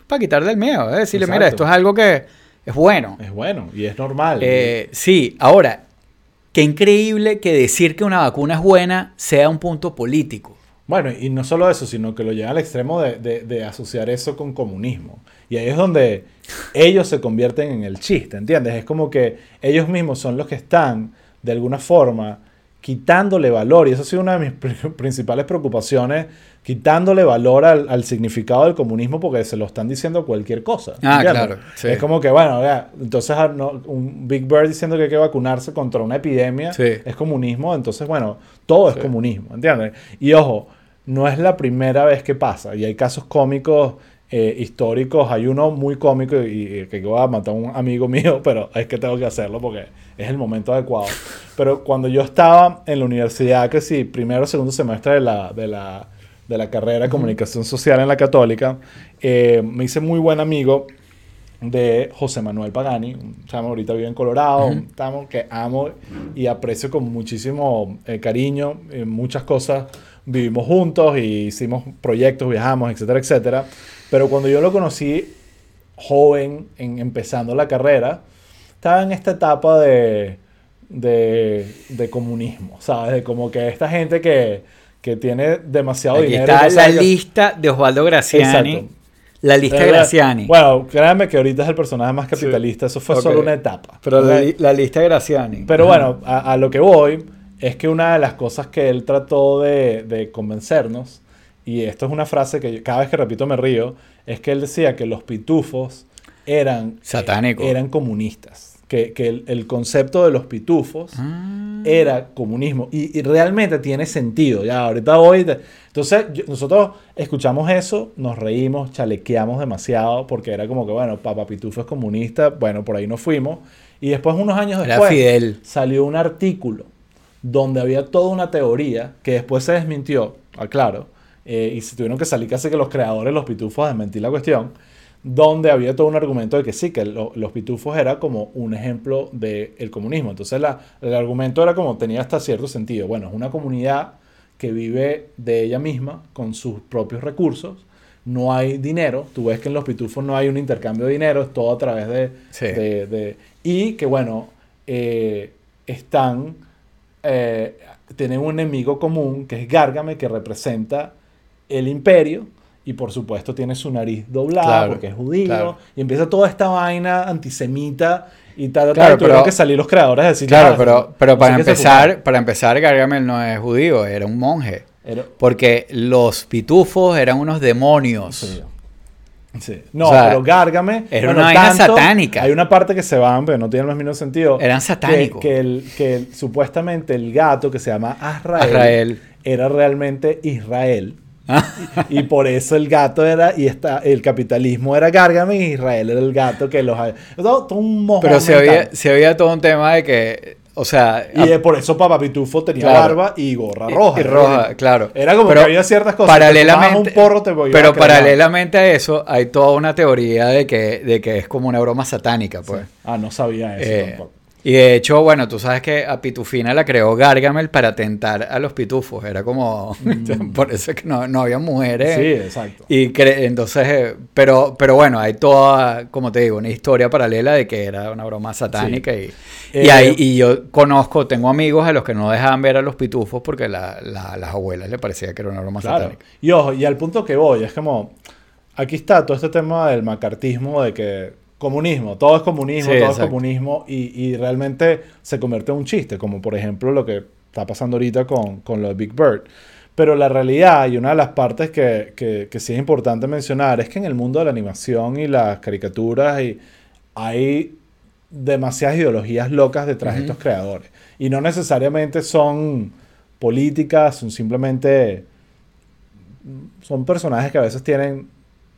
para quitarle el miedo. Es decirle, mira, esto es algo que es bueno. Es bueno y es normal. Eh, sí, ahora, qué increíble que decir que una vacuna es buena sea un punto político. Bueno, y no solo eso, sino que lo llevan al extremo de, de- de asociar eso con comunismo. Y ahí es donde ellos se convierten en el chiste, ¿entiendes? Es como que ellos mismos son los que están, de alguna forma, quitándole valor. Y eso ha sido una de mis pri- principales preocupaciones, quitándole valor al, al significado del comunismo porque se lo están diciendo cualquier cosa. Ah, ¿entiendes? claro, sí. Es como que, bueno, vea, entonces ah, no, un Big Bird diciendo que hay que vacunarse contra una epidemia Sí. es comunismo, entonces, bueno, todo Sí. es comunismo, ¿entiendes? Y ojo, no es la primera vez que pasa, y hay casos cómicos eh, históricos, hay uno muy cómico y, y que voy a matar a un amigo mío, pero es que tengo que hacerlo porque es el momento adecuado. Pero cuando yo estaba en la universidad, que sí, primero o segundo semestre de la, de la, de la carrera de comunicación social en la católica, eh, me hice muy buen amigo de José Manuel Pagani, un chamo ahorita vive en Colorado, Ujú. un chamo que amo y aprecio con muchísimo eh, cariño, eh, muchas cosas vivimos juntos y hicimos proyectos, viajamos, etcétera, etcétera. Pero cuando yo lo conocí joven, en, empezando la carrera, estaba en esta etapa de, de, de comunismo, ¿sabes? De como que esta gente que, que tiene demasiado Aquí dinero. está la lista de Osvaldo Graciani. Exacto. La lista De Graciani. Bueno, créanme que ahorita es el personaje más capitalista. Eso fue solo una etapa. pero la, lista de Graciani. Pero Ajá. bueno, a, a lo que voy es que una de las cosas que él trató de, de convencernos, y esto es una frase que yo- cada vez que repito me río, es que él decía que los pitufos eran, Satánico. eran comunistas. Que, que el, el concepto de los pitufos Ah. era comunismo. Y, y realmente tiene sentido. Ya, ahorita voy. de- Entonces, yo- nosotros escuchamos eso, nos reímos, chalequeamos demasiado, porque era como que, bueno, Papá Pitufo es comunista, bueno, por ahí nos fuimos. Y después, unos años Era después, Fidel. salió un artículo donde había toda una teoría que después se desmintió, aclaro, eh, y se tuvieron que salir casi que los creadores, los pitufos, a desmentir la cuestión, donde había todo un argumento de que sí, que lo- los pitufos era como un ejemplo del comunismo. Entonces la- el argumento era como tenía hasta cierto sentido. Bueno, es una comunidad que vive de ella misma con sus propios recursos. No hay dinero. Tú ves que en los pitufos no hay un intercambio de dinero, es todo a través de... Sí. de- de- y que bueno, eh, están... eh, tienen un enemigo común que es Gárgame, que representa el imperio. Y por supuesto tiene su nariz doblada Claro, porque es judío. claro. Y empieza toda esta vaina antisemita y tal, tal, Claro, tal. Tuvieron que salir los creadores a decir... Claro, "Ah, pero, pero para empezar, fumaron". para empezar, Gargamel no es judío, era un monje. Era- Porque los pitufos eran unos demonios. Sí. Sí. No, O sea, pero Gárgame. era una vaina satánica. Hay una parte que se van, pero no tiene los mismos sentido. Eran que- satánicos. Que, el, que el- supuestamente el gato que se llama Azrael, Azrael. era realmente Israel. Y por eso el gato era, y está, el capitalismo era Gárgame y Israel era el gato que los... Todo, todo un mojón Pero se mental. había, se había todo un tema de que, O sea, Y por eso Papá Pitufo tenía Claro. barba y gorra roja. y roja, claro. Era como Pero que había ciertas cosas. Te Paralelamente, fumabas un porro, te ibas pero a paralelamente a eso, hay toda una teoría de que, de que es como una broma satánica, pues. Ah, no sabía eso Eh, tampoco. Y de hecho, bueno, tú sabes que a Pitufina la creó Gargamel para tentar a los pitufos. Era como. por eso es que no, no había mujeres. Mm. Sí, exacto. Y cre- entonces, eh, pero, pero bueno, hay toda, como te digo, una historia paralela de que era una broma satánica y, y, Eh, y yo conozco, tengo amigos a los que no dejaban ver a los pitufos porque la- la- las abuelas le parecía que era una broma Claro. satánica. Y ojo, y al punto que voy, es como, aquí está todo este tema del macartismo, de que comunismo, todo es comunismo, Sí, todo exacto. es comunismo, y, y realmente se convierte en un chiste, como por ejemplo lo que está pasando ahorita con, con lo de Big Bird. Pero la realidad, y una de las partes que, que, que sí es importante mencionar, es que en el mundo de la animación y las caricaturas y, hay demasiadas ideologías locas detrás de estos creadores. Y no necesariamente son políticas, son simplemente son personajes que a veces tienen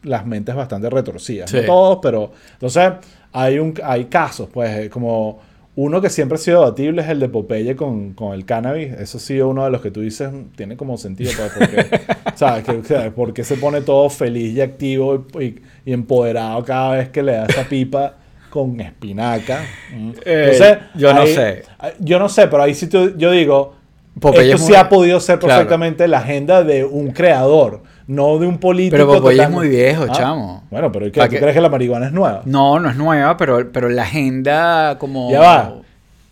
las mentes bastante retorcidas. No Sí. todos, pero. Entonces, hay, un, hay casos, pues, eh, como. Uno que siempre ha sido debatible es el de Popeye con, con el cannabis. Eso ha sido uno de los que tú dices, mm, tiene como sentido. Pues, porque, ¿sabes? Que, o sea, porque se pone todo feliz y activo y, y- y empoderado cada vez que le da esa pipa con espinaca. Mm. Eh, yo no ahí- sé. Yo no sé, pero ahí sí tú- yo digo, Popeye esto es sí muy- ha podido ser Claro. perfectamente la agenda de un creador, no de un político. Pero es total- muy viejo, Ah, chamo. Bueno, pero ¿y qué? ¿Para ¿tú qué? crees que la marihuana es nueva? No, no es nueva, pero, pero la agenda como... Ya va.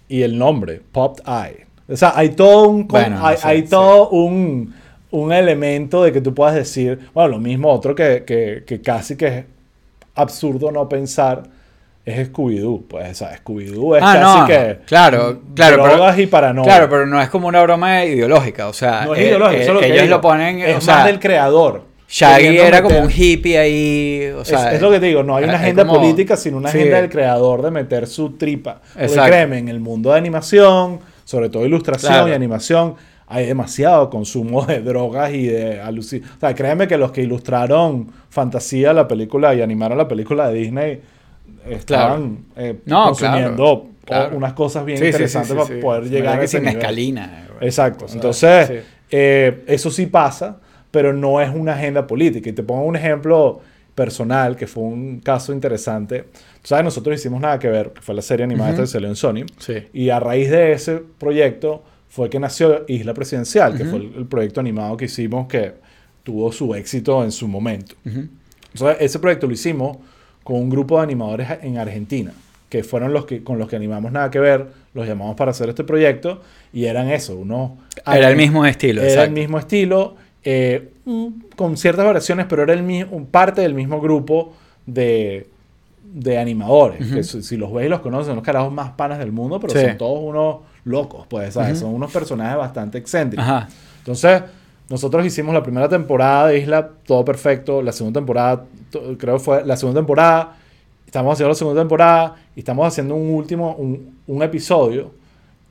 Y el nombre, Popped Eye. O sea, hay todo un, Bueno, hay, sí, hay sí. todo un, un elemento de que tú puedas decir, bueno, lo mismo otro que, que, que casi que es absurdo no pensar es Scooby-Doo. Pues, o sea, Scooby-Doo es Ah, casi no, que claro, claro, pero- drogas y paranoia. Claro, pero no es como una broma ideológica, o sea, no es eh, ideológico, eh, eso es lo que ellos digo. lo ponen, es o más sea, del creador. Shaggy era como un hippie ahí, o sea, es, es lo que te digo, no hay una agenda como- política, sino una sí. agenda del creador de meter su tripa. Porque créeme, en el mundo de animación, sobre todo ilustración Claro. y animación, hay demasiado consumo de drogas y de alucinaciones. O sea, créeme que los que ilustraron Fantasía, la película, y animaron la película de Disney, estaban eh, No, consumiendo claro, claro. unas cosas bien Sí, sí, sí, interesantes sí, para poder llegar a que ese nivel. escalina. güey. Exacto. O sea, Entonces, eh, eso sí pasa, pero no es una agenda política. Y te pongo un ejemplo personal, que fue un caso interesante. Tú sabes, nosotros hicimos nada que ver, que fue la serie animada que salió en Sony. Y a raíz de ese proyecto fue que nació Isla Presidencial, que Ujú. fue el, el proyecto animado que hicimos que tuvo su éxito en su momento. Ujú. Entonces, ese proyecto lo hicimos con un grupo de animadores en Argentina, que fueron los que con los que animamos nada que ver, los llamamos para hacer este proyecto y eran eso, unos Era el mismo estilo, era el mismo estilo, eh, con ciertas variaciones, pero era el mismo, parte del mismo grupo de, de animadores, que si, si los ves y los conoces, son los carajos más panas del mundo, pero Sí. son todos unos locos, pues, ¿sabes? Son unos personajes bastante excéntricos. Ajá. Entonces, nosotros hicimos la primera temporada de Isla, todo perfecto. La segunda temporada, creo que fue la segunda temporada. Estamos haciendo la segunda temporada y estamos haciendo un último, un, un episodio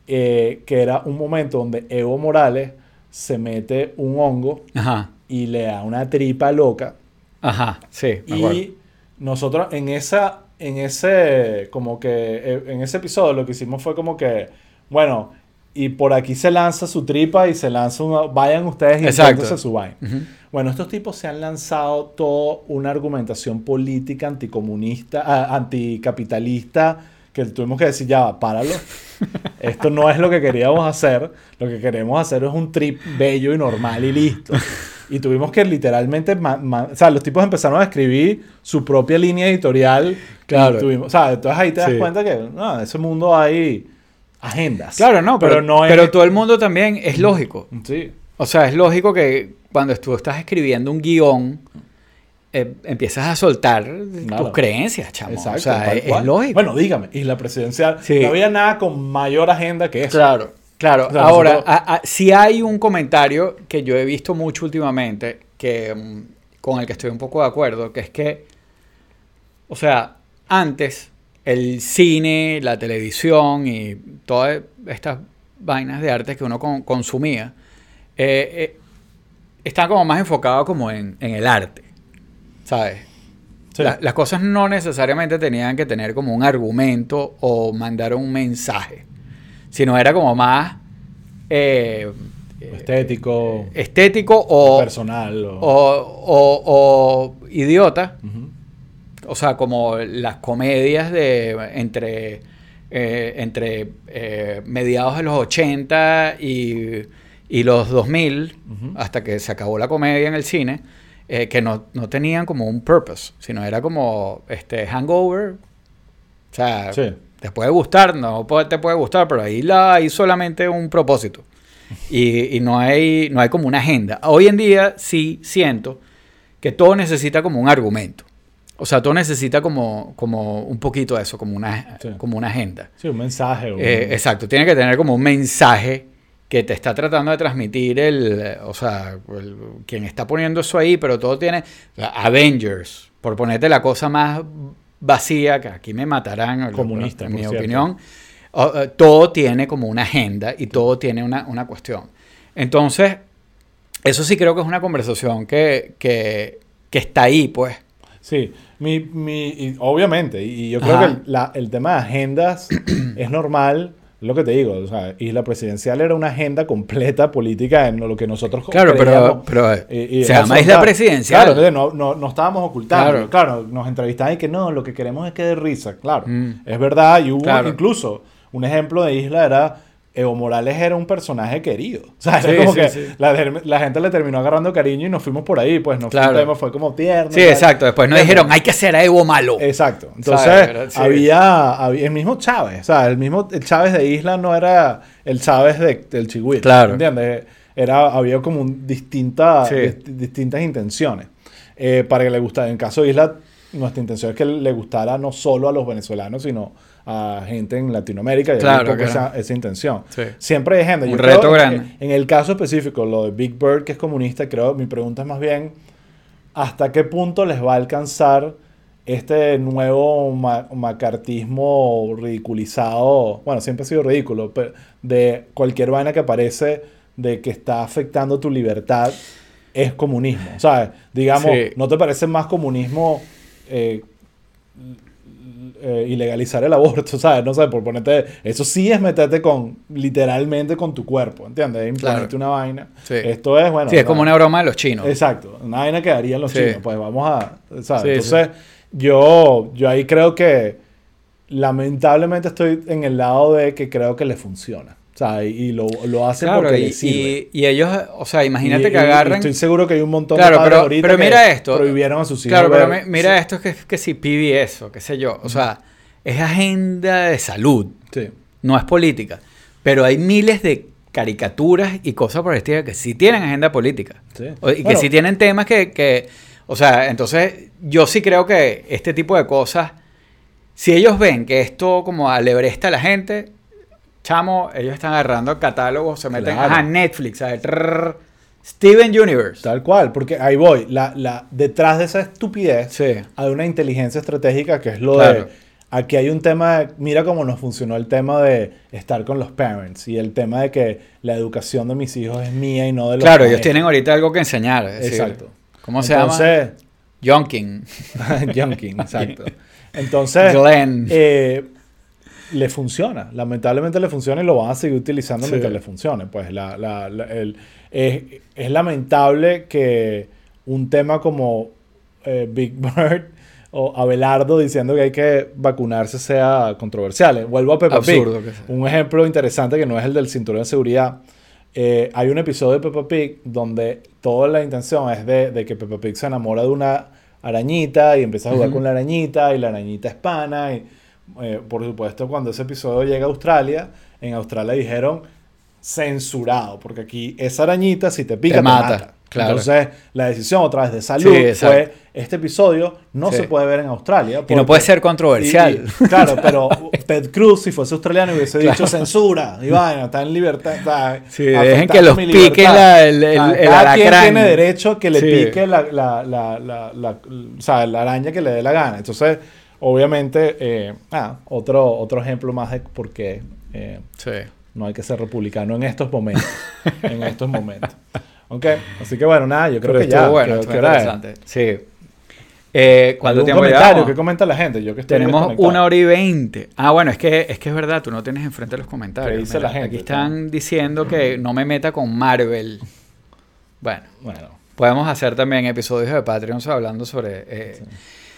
eh, que era un momento donde Evo Morales se mete un hongo Ajá. y le da una tripa loca. Ajá. Sí, me acuerdo. Y nosotros en esa, en ese, como que, eh, en ese episodio lo que hicimos fue como que, bueno, y por aquí se lanza su tripa y se lanza una, vayan ustedes y invéntense su vaina. Ujú. Bueno, estos tipos se han lanzado toda una argumentación política anticomunista, ah, anticapitalista, que tuvimos que decir, ya va, páralo. Esto no es lo que queríamos hacer. Lo que queremos hacer es un trip bello y normal y listo. Y tuvimos que literalmente, o sea, los tipos empezaron a escribir su propia línea editorial. Claro. Y tuvimos, o sea, entonces ahí te das Sí. cuenta que, no, en ese mundo hay agendas. Claro, no, pero, no es... pero todo el mundo también es lógico. Sí. O sea, es lógico que cuando tú estás escribiendo un guion, eh, empiezas a soltar Claro. tus creencias, chamo. Exacto. o sea, es, lógico. Bueno, dígame, Isla Presidencial. Sí. No había nada con mayor agenda que eso. Claro, claro. O sea, Ahora, nosotros- a- a- si hay un comentario que yo he visto mucho últimamente, que, mm, con el que estoy un poco de acuerdo, que es que, o sea, antes el cine, la televisión y todas estas vainas de arte que uno con- consumía, eh, eh, está como más enfocado como en, en el arte, ¿sabes? Sí. La- las cosas no necesariamente tenían que tener como un argumento o mandar un mensaje, sino era como más eh, Estético, estético o, personal. o, O... o- o idiota. O sea, como las comedias de entre, eh, entre eh, mediados de los 80 y, y los 2000, Ujú. hasta que se acabó la comedia en el cine, eh, que no, no tenían como un purpose, sino era como este hangover. O sea, Sí. te puede gustar, no te puede gustar, pero ahí la, hay solamente un propósito. Y, y no, hay, no hay como una agenda. Hoy en día sí siento que todo necesita como un argumento. O sea, todo necesita como, como un poquito de eso, como una, Sí. como una agenda. Sí, un mensaje. un- Eh, exacto, tiene que tener como un mensaje que te está tratando de transmitir el, o sea, el- quien está poniendo eso ahí, pero todo tiene Avengers, por ponerte la cosa más vacía, que aquí me matarán, Comunista, en mi cierto. opinión, eh, todo tiene como una agenda y todo tiene una, una cuestión. Entonces, eso sí creo que es una conversación que, que, que está ahí, pues. Sí, mi, mi, y obviamente, y yo creo Ajá. que el, la- el tema de agendas es normal, lo que te digo, o sea, Isla Presidencial era una agenda completa política en lo que nosotros Claro, pero, pero Y- y se llama Isla Presidencial. Claro, entonces no, no, no estábamos ocultando. Claro. Claro. nos entrevistaban y que no, lo que queremos es que dé risa. Claro, Mm. es verdad. Y hubo Claro. incluso un ejemplo de Isla era. Evo Morales era un personaje querido. O sea, era Sí, como sí, que sí. La, la gente le terminó agarrando cariño y nos fuimos por ahí. Pues no fue Claro. un tema, fue como tierno. Sí, tal. exacto. Después no Pero- dijeron, hay que hacer a Evo malo. Exacto. Entonces, había, había el mismo Chávez. O sea, el mismo el Chávez de Isla no era el Chávez de, del Chihuahua. Claro. ¿Entiendes? Era, había como un distinta, Sí. dist- distintas intenciones. Eh, para que le gustara. En el caso de Isla, nuestra intención es que le gustara no solo a los venezolanos, sino a gente en Latinoamérica. Y Claro, claro. esa, esa intención. Sí. Siempre hay gente. Un Yo reto creo grande. En el caso específico, lo de Big Bird, que es comunista, creo, mi pregunta es más bien, ¿hasta qué punto les va a alcanzar este nuevo ma- macartismo ridiculizado? Bueno, siempre ha sido ridículo, pero de cualquier vaina que aparece de que está afectando tu libertad es comunismo. ¿Sabes? Digamos, Sí. ¿no te parece más comunismo eh, eh, ilegalizar el aborto, ¿sabes? No sé, por ponerte... Eso sí es meterte con, literalmente con tu cuerpo, ¿entiendes? Es Imponerte Claro. una vaina. Sí. Esto es, bueno... Sí, es como una broma de los chinos. Exacto, una vaina que harían los Sí. chinos. Pues vamos a... ¿sabes? Sí, Entonces, Yo, yo ahí creo que lamentablemente estoy en el lado de que creo que le funciona. O sea, y, lo, lo hace Claro, porque y, sirve. y- y ellos, o sea, imagínate Y- que agarren... Estoy seguro que hay un montón Claro, de padres pero- ahorita pero que mira esto. prohibieron a sus hijos. Claro, pero ver- mira esto que, que si PBS o qué sé yo. O sea, es agenda de salud, Sí. no es política. Pero hay miles de caricaturas y cosas por el estilo que sí tienen agenda política. Sí. O- Y que Bueno. sí tienen temas que, que- O sea, entonces yo sí creo que este tipo de cosas, si ellos ven que esto como alebresta a la gente, chamo, ellos están agarrando catálogos, se meten Claro. a Netflix, a trrr, Steven Universe. Tal cual, porque ahí voy. La, la, detrás de esa estupidez Sí. hay una inteligencia estratégica que es lo Claro. de. Aquí hay un tema, de- mira cómo nos funcionó el tema de estar con los parents y el tema de que la educación de mis hijos es mía y no de los Claro, ellos tienen ahorita algo que enseñar. es decir, Exacto. ¿Cómo se llama? Entonces, Yonking. Junking, exacto. Entonces, Glenn. eh, le funciona. Lamentablemente le funciona y lo van a seguir utilizando Sí. mientras le funcione. Pues la, la- la- el- es, es lamentable que un tema como eh, Big Bird o Abelardo diciendo que hay que vacunarse sea controversial. Vuelvo a Peppa Pig. Un ejemplo interesante que no es el del cinturón de seguridad. Eh, hay un episodio de Peppa Pig donde toda la intención es de, de que Peppa Pig se enamora de una arañita y empieza a jugar con la arañita y la arañita es pana. Y, eh, por supuesto, cuando ese episodio llega a Australia, en Australia dijeron censurado, porque aquí esa arañita si te pica Te te, mata, mata. claro. Entonces, la decisión otra vez de salud Sí, fue este episodio no Sí. se puede ver en Australia. Y no porque- puede ser controversial. y- y- claro, pero Ted Cruz, si fuese australiano, hubiese dicho censura. Y vaina, está en libertad. está Sí, dejen que los pique la- el- el- sea, el cada quien tiene derecho que le pique la, la, la, la, la- o sea, la araña que le dé la gana. Entonces, obviamente, eh, ah, otro, otro ejemplo más de por qué eh, Sí. no hay que ser republicano en estos momentos. en estos momentos. Ok, así que bueno, nada, yo creo Pero que ya. bueno, interesante. Sí. Eh, ¿Cuánto ¿Algún tiempo comentario? llevamos? ¿Qué comenta la gente? Yo que estoy Tenemos una hora y veinte. Ah, bueno, es que, es que es verdad, tú no tienes enfrente los comentarios. ¿Qué dice la gente? Aquí están diciendo que no me meta con Marvel. Bueno, Bueno, podemos hacer también episodios de Patreon hablando sobre... eh,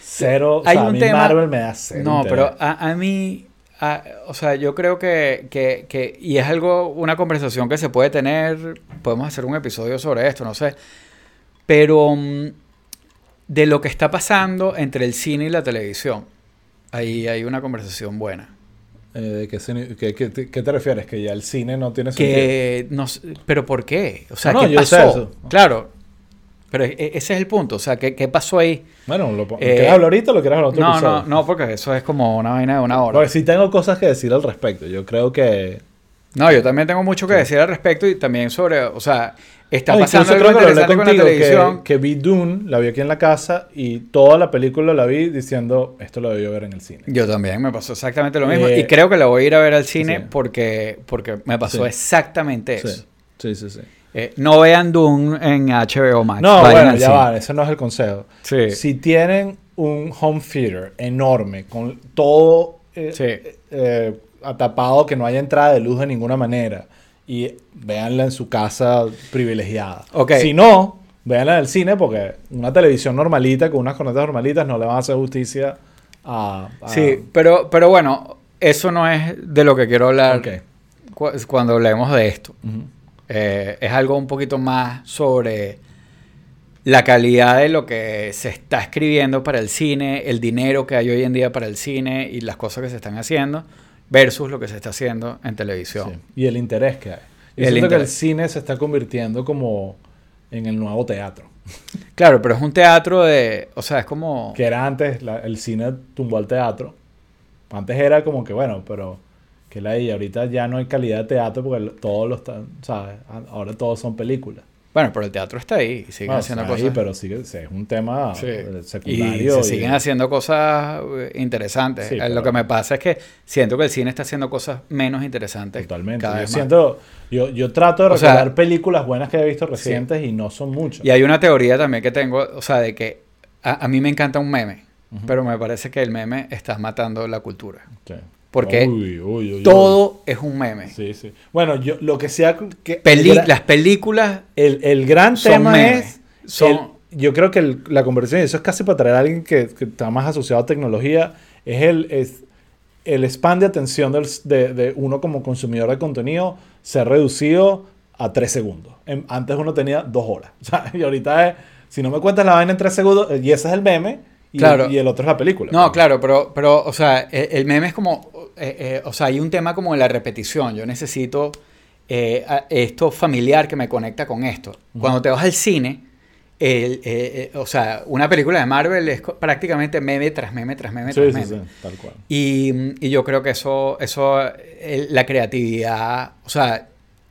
cero. Hay o sea, a un mí tema- Marvel me da cero. No, interés. pero a, a mí, a- o sea, yo creo que, que, que- y es algo, una conversación que se puede tener, podemos hacer un episodio sobre esto, no sé, pero mm, de lo que está pasando entre el cine y la televisión, ahí hay una conversación buena. Eh, ¿de qué, cine- qué- qué te- qué te refieres? Que ya el cine no tiene sentido. Que, no pero ¿por qué? O sea, No, ¿qué yo sé pasó? eso. Claro, pero e- ese es el punto, o sea, ¿qué, qué pasó ahí? Bueno, ¿lo, Eh, ¿quieres hablar ahorita o lo quieres hablar otro No, episodio? no, no, porque eso es como una vaina de una hora. Porque sí tengo cosas que decir al respecto. Yo creo que... No, yo también tengo mucho que decir al respecto y también sobre, o sea, está No, pasando algo creo que lo interesante con la contigo, televisión. que, que vi Dune, la vi aquí en la casa y toda la película la vi diciendo, esto lo debió ver en el cine. Yo también me pasó exactamente lo mismo Eh, y creo que la voy a ir a ver al cine sí. porque, porque me pasó Sí. exactamente eso. Sí, sí, sí. Eh, no vean Dune en HBO Max. No, vayan bueno, ya cine. va, ese no es el consejo. Sí. Si tienen un home theater enorme, con todo eh, Sí. eh, atapado, que no haya entrada de luz de ninguna manera, y véanla en su casa privilegiada. Ok. Si no, véanla en el cine, porque una televisión normalita, con unas cornetas normalitas, no le van a hacer justicia a... a- Sí, pero, pero bueno, eso no es de lo que quiero hablar cu- cuando hablemos de esto. Eh, es algo un poquito más sobre la calidad de lo que se está escribiendo para el cine, el dinero que hay hoy en día para el cine y las cosas que se están haciendo versus lo que se está haciendo en televisión. Sí. Y el interés que hay. Yo El siento que el cine se está convirtiendo como en el nuevo teatro. Claro, pero es un teatro de, o sea, es como Que era antes, la- el cine tumbó al teatro. Antes era como que, bueno, pero que la y ahorita ya no hay calidad de teatro porque todos los, están, ¿sabes? Ahora todos son películas. bueno, pero el teatro está ahí y siguen Bueno, haciendo cosas. pero sigue, sí, es un tema Sí. eh, Y secundario. se y- siguen haciendo cosas eh, interesantes. Sí, Eh, Lo que me pasa es que siento que el cine está haciendo cosas menos interesantes. Totalmente. cada Yo vez más. siento, yo, yo trato de O sea- recordar películas buenas que he visto recientes y no son muchas. Y hay una teoría también que tengo, o sea, de que a, a mí me encanta un meme, Ujú. pero me parece que el meme está matando la cultura. Sí. Porque Uy, uy, uy, Todo es un meme. Sí, sí. Bueno, yo lo que sea que Peli- las películas el, el gran tema memes. es Son- el- yo creo que el- la conversación y eso es casi para traer a alguien que, que está más asociado a tecnología es el es el span de atención del- de, de uno como consumidor de contenido se ha reducido a tres segundos. En- antes uno tenía dos horas. O sea, y ahorita es, si no me cuentas la vaina en tres segundos, eh, y ese es el meme, y, Claro. y el otro es la película. No, claro, pero, pero o sea, el, el meme es como, eh, eh, o sea, hay un tema como de la repetición. Yo necesito eh, esto familiar que me conecta con esto. Cuando te vas al cine, el, eh, o sea, una película de Marvel es prácticamente meme tras meme tras meme Sí, tras sí, meme. sí, tal cual. Y, y yo creo que eso, eso la creatividad, o sea,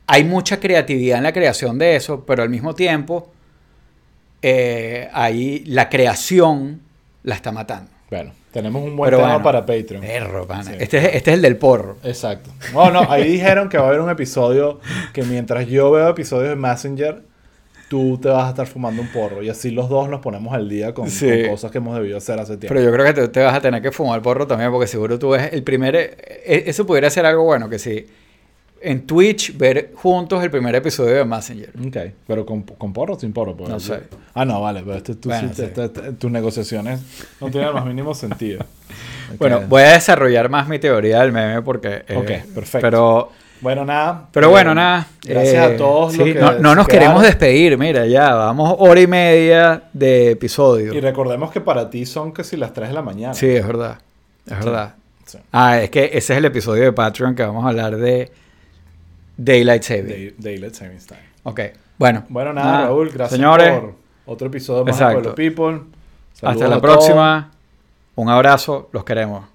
hay mucha creatividad en la creación de eso, pero al mismo tiempo, ahí la creación la está matando. Bueno, tenemos un buen Pero tema bueno, para Patreon. Perro, pana. Sí. Este, es, este es el del porro. Exacto. No, no, ahí dijeron que va a haber un episodio que mientras yo veo episodios de Messenger, tú te vas a estar fumando un porro. Y así los dos nos ponemos al día con, Sí. con cosas que hemos debido hacer hace tiempo. Pero yo creo que te, te vas a tener que fumar porro también, porque seguro tú ves el primer. e- Eso pudiera ser algo bueno, que si en Twitch ver juntos el primer episodio de Messenger. Ok, pero con, con porro o sin porro. Pues, No sé. Ah, no, vale, pero este, tú Bueno, sí- sí. este- este- tus negociaciones no tienen el más mínimo sentido. Bueno, voy a desarrollar más mi teoría del meme porque. eh, Ok, perfecto. Pero, Bueno, nada. pero eh, bueno, nada. Gracias eh, a todos sí, los que no, no nos queremos despedir, mira, ya, vamos hora y media de episodio. Y recordemos que para ti son casi las 3 de la mañana. Sí, es verdad. Es verdad. Ah, es que ese es el episodio de Patreon que vamos a hablar de Daylight Saving. Day- Daylight Savings Time. Ok, bueno. Bueno, nada, Raúl, gracias Señores, por otro episodio más de Pueblo People. hasta la todos. próxima. Un abrazo, los queremos.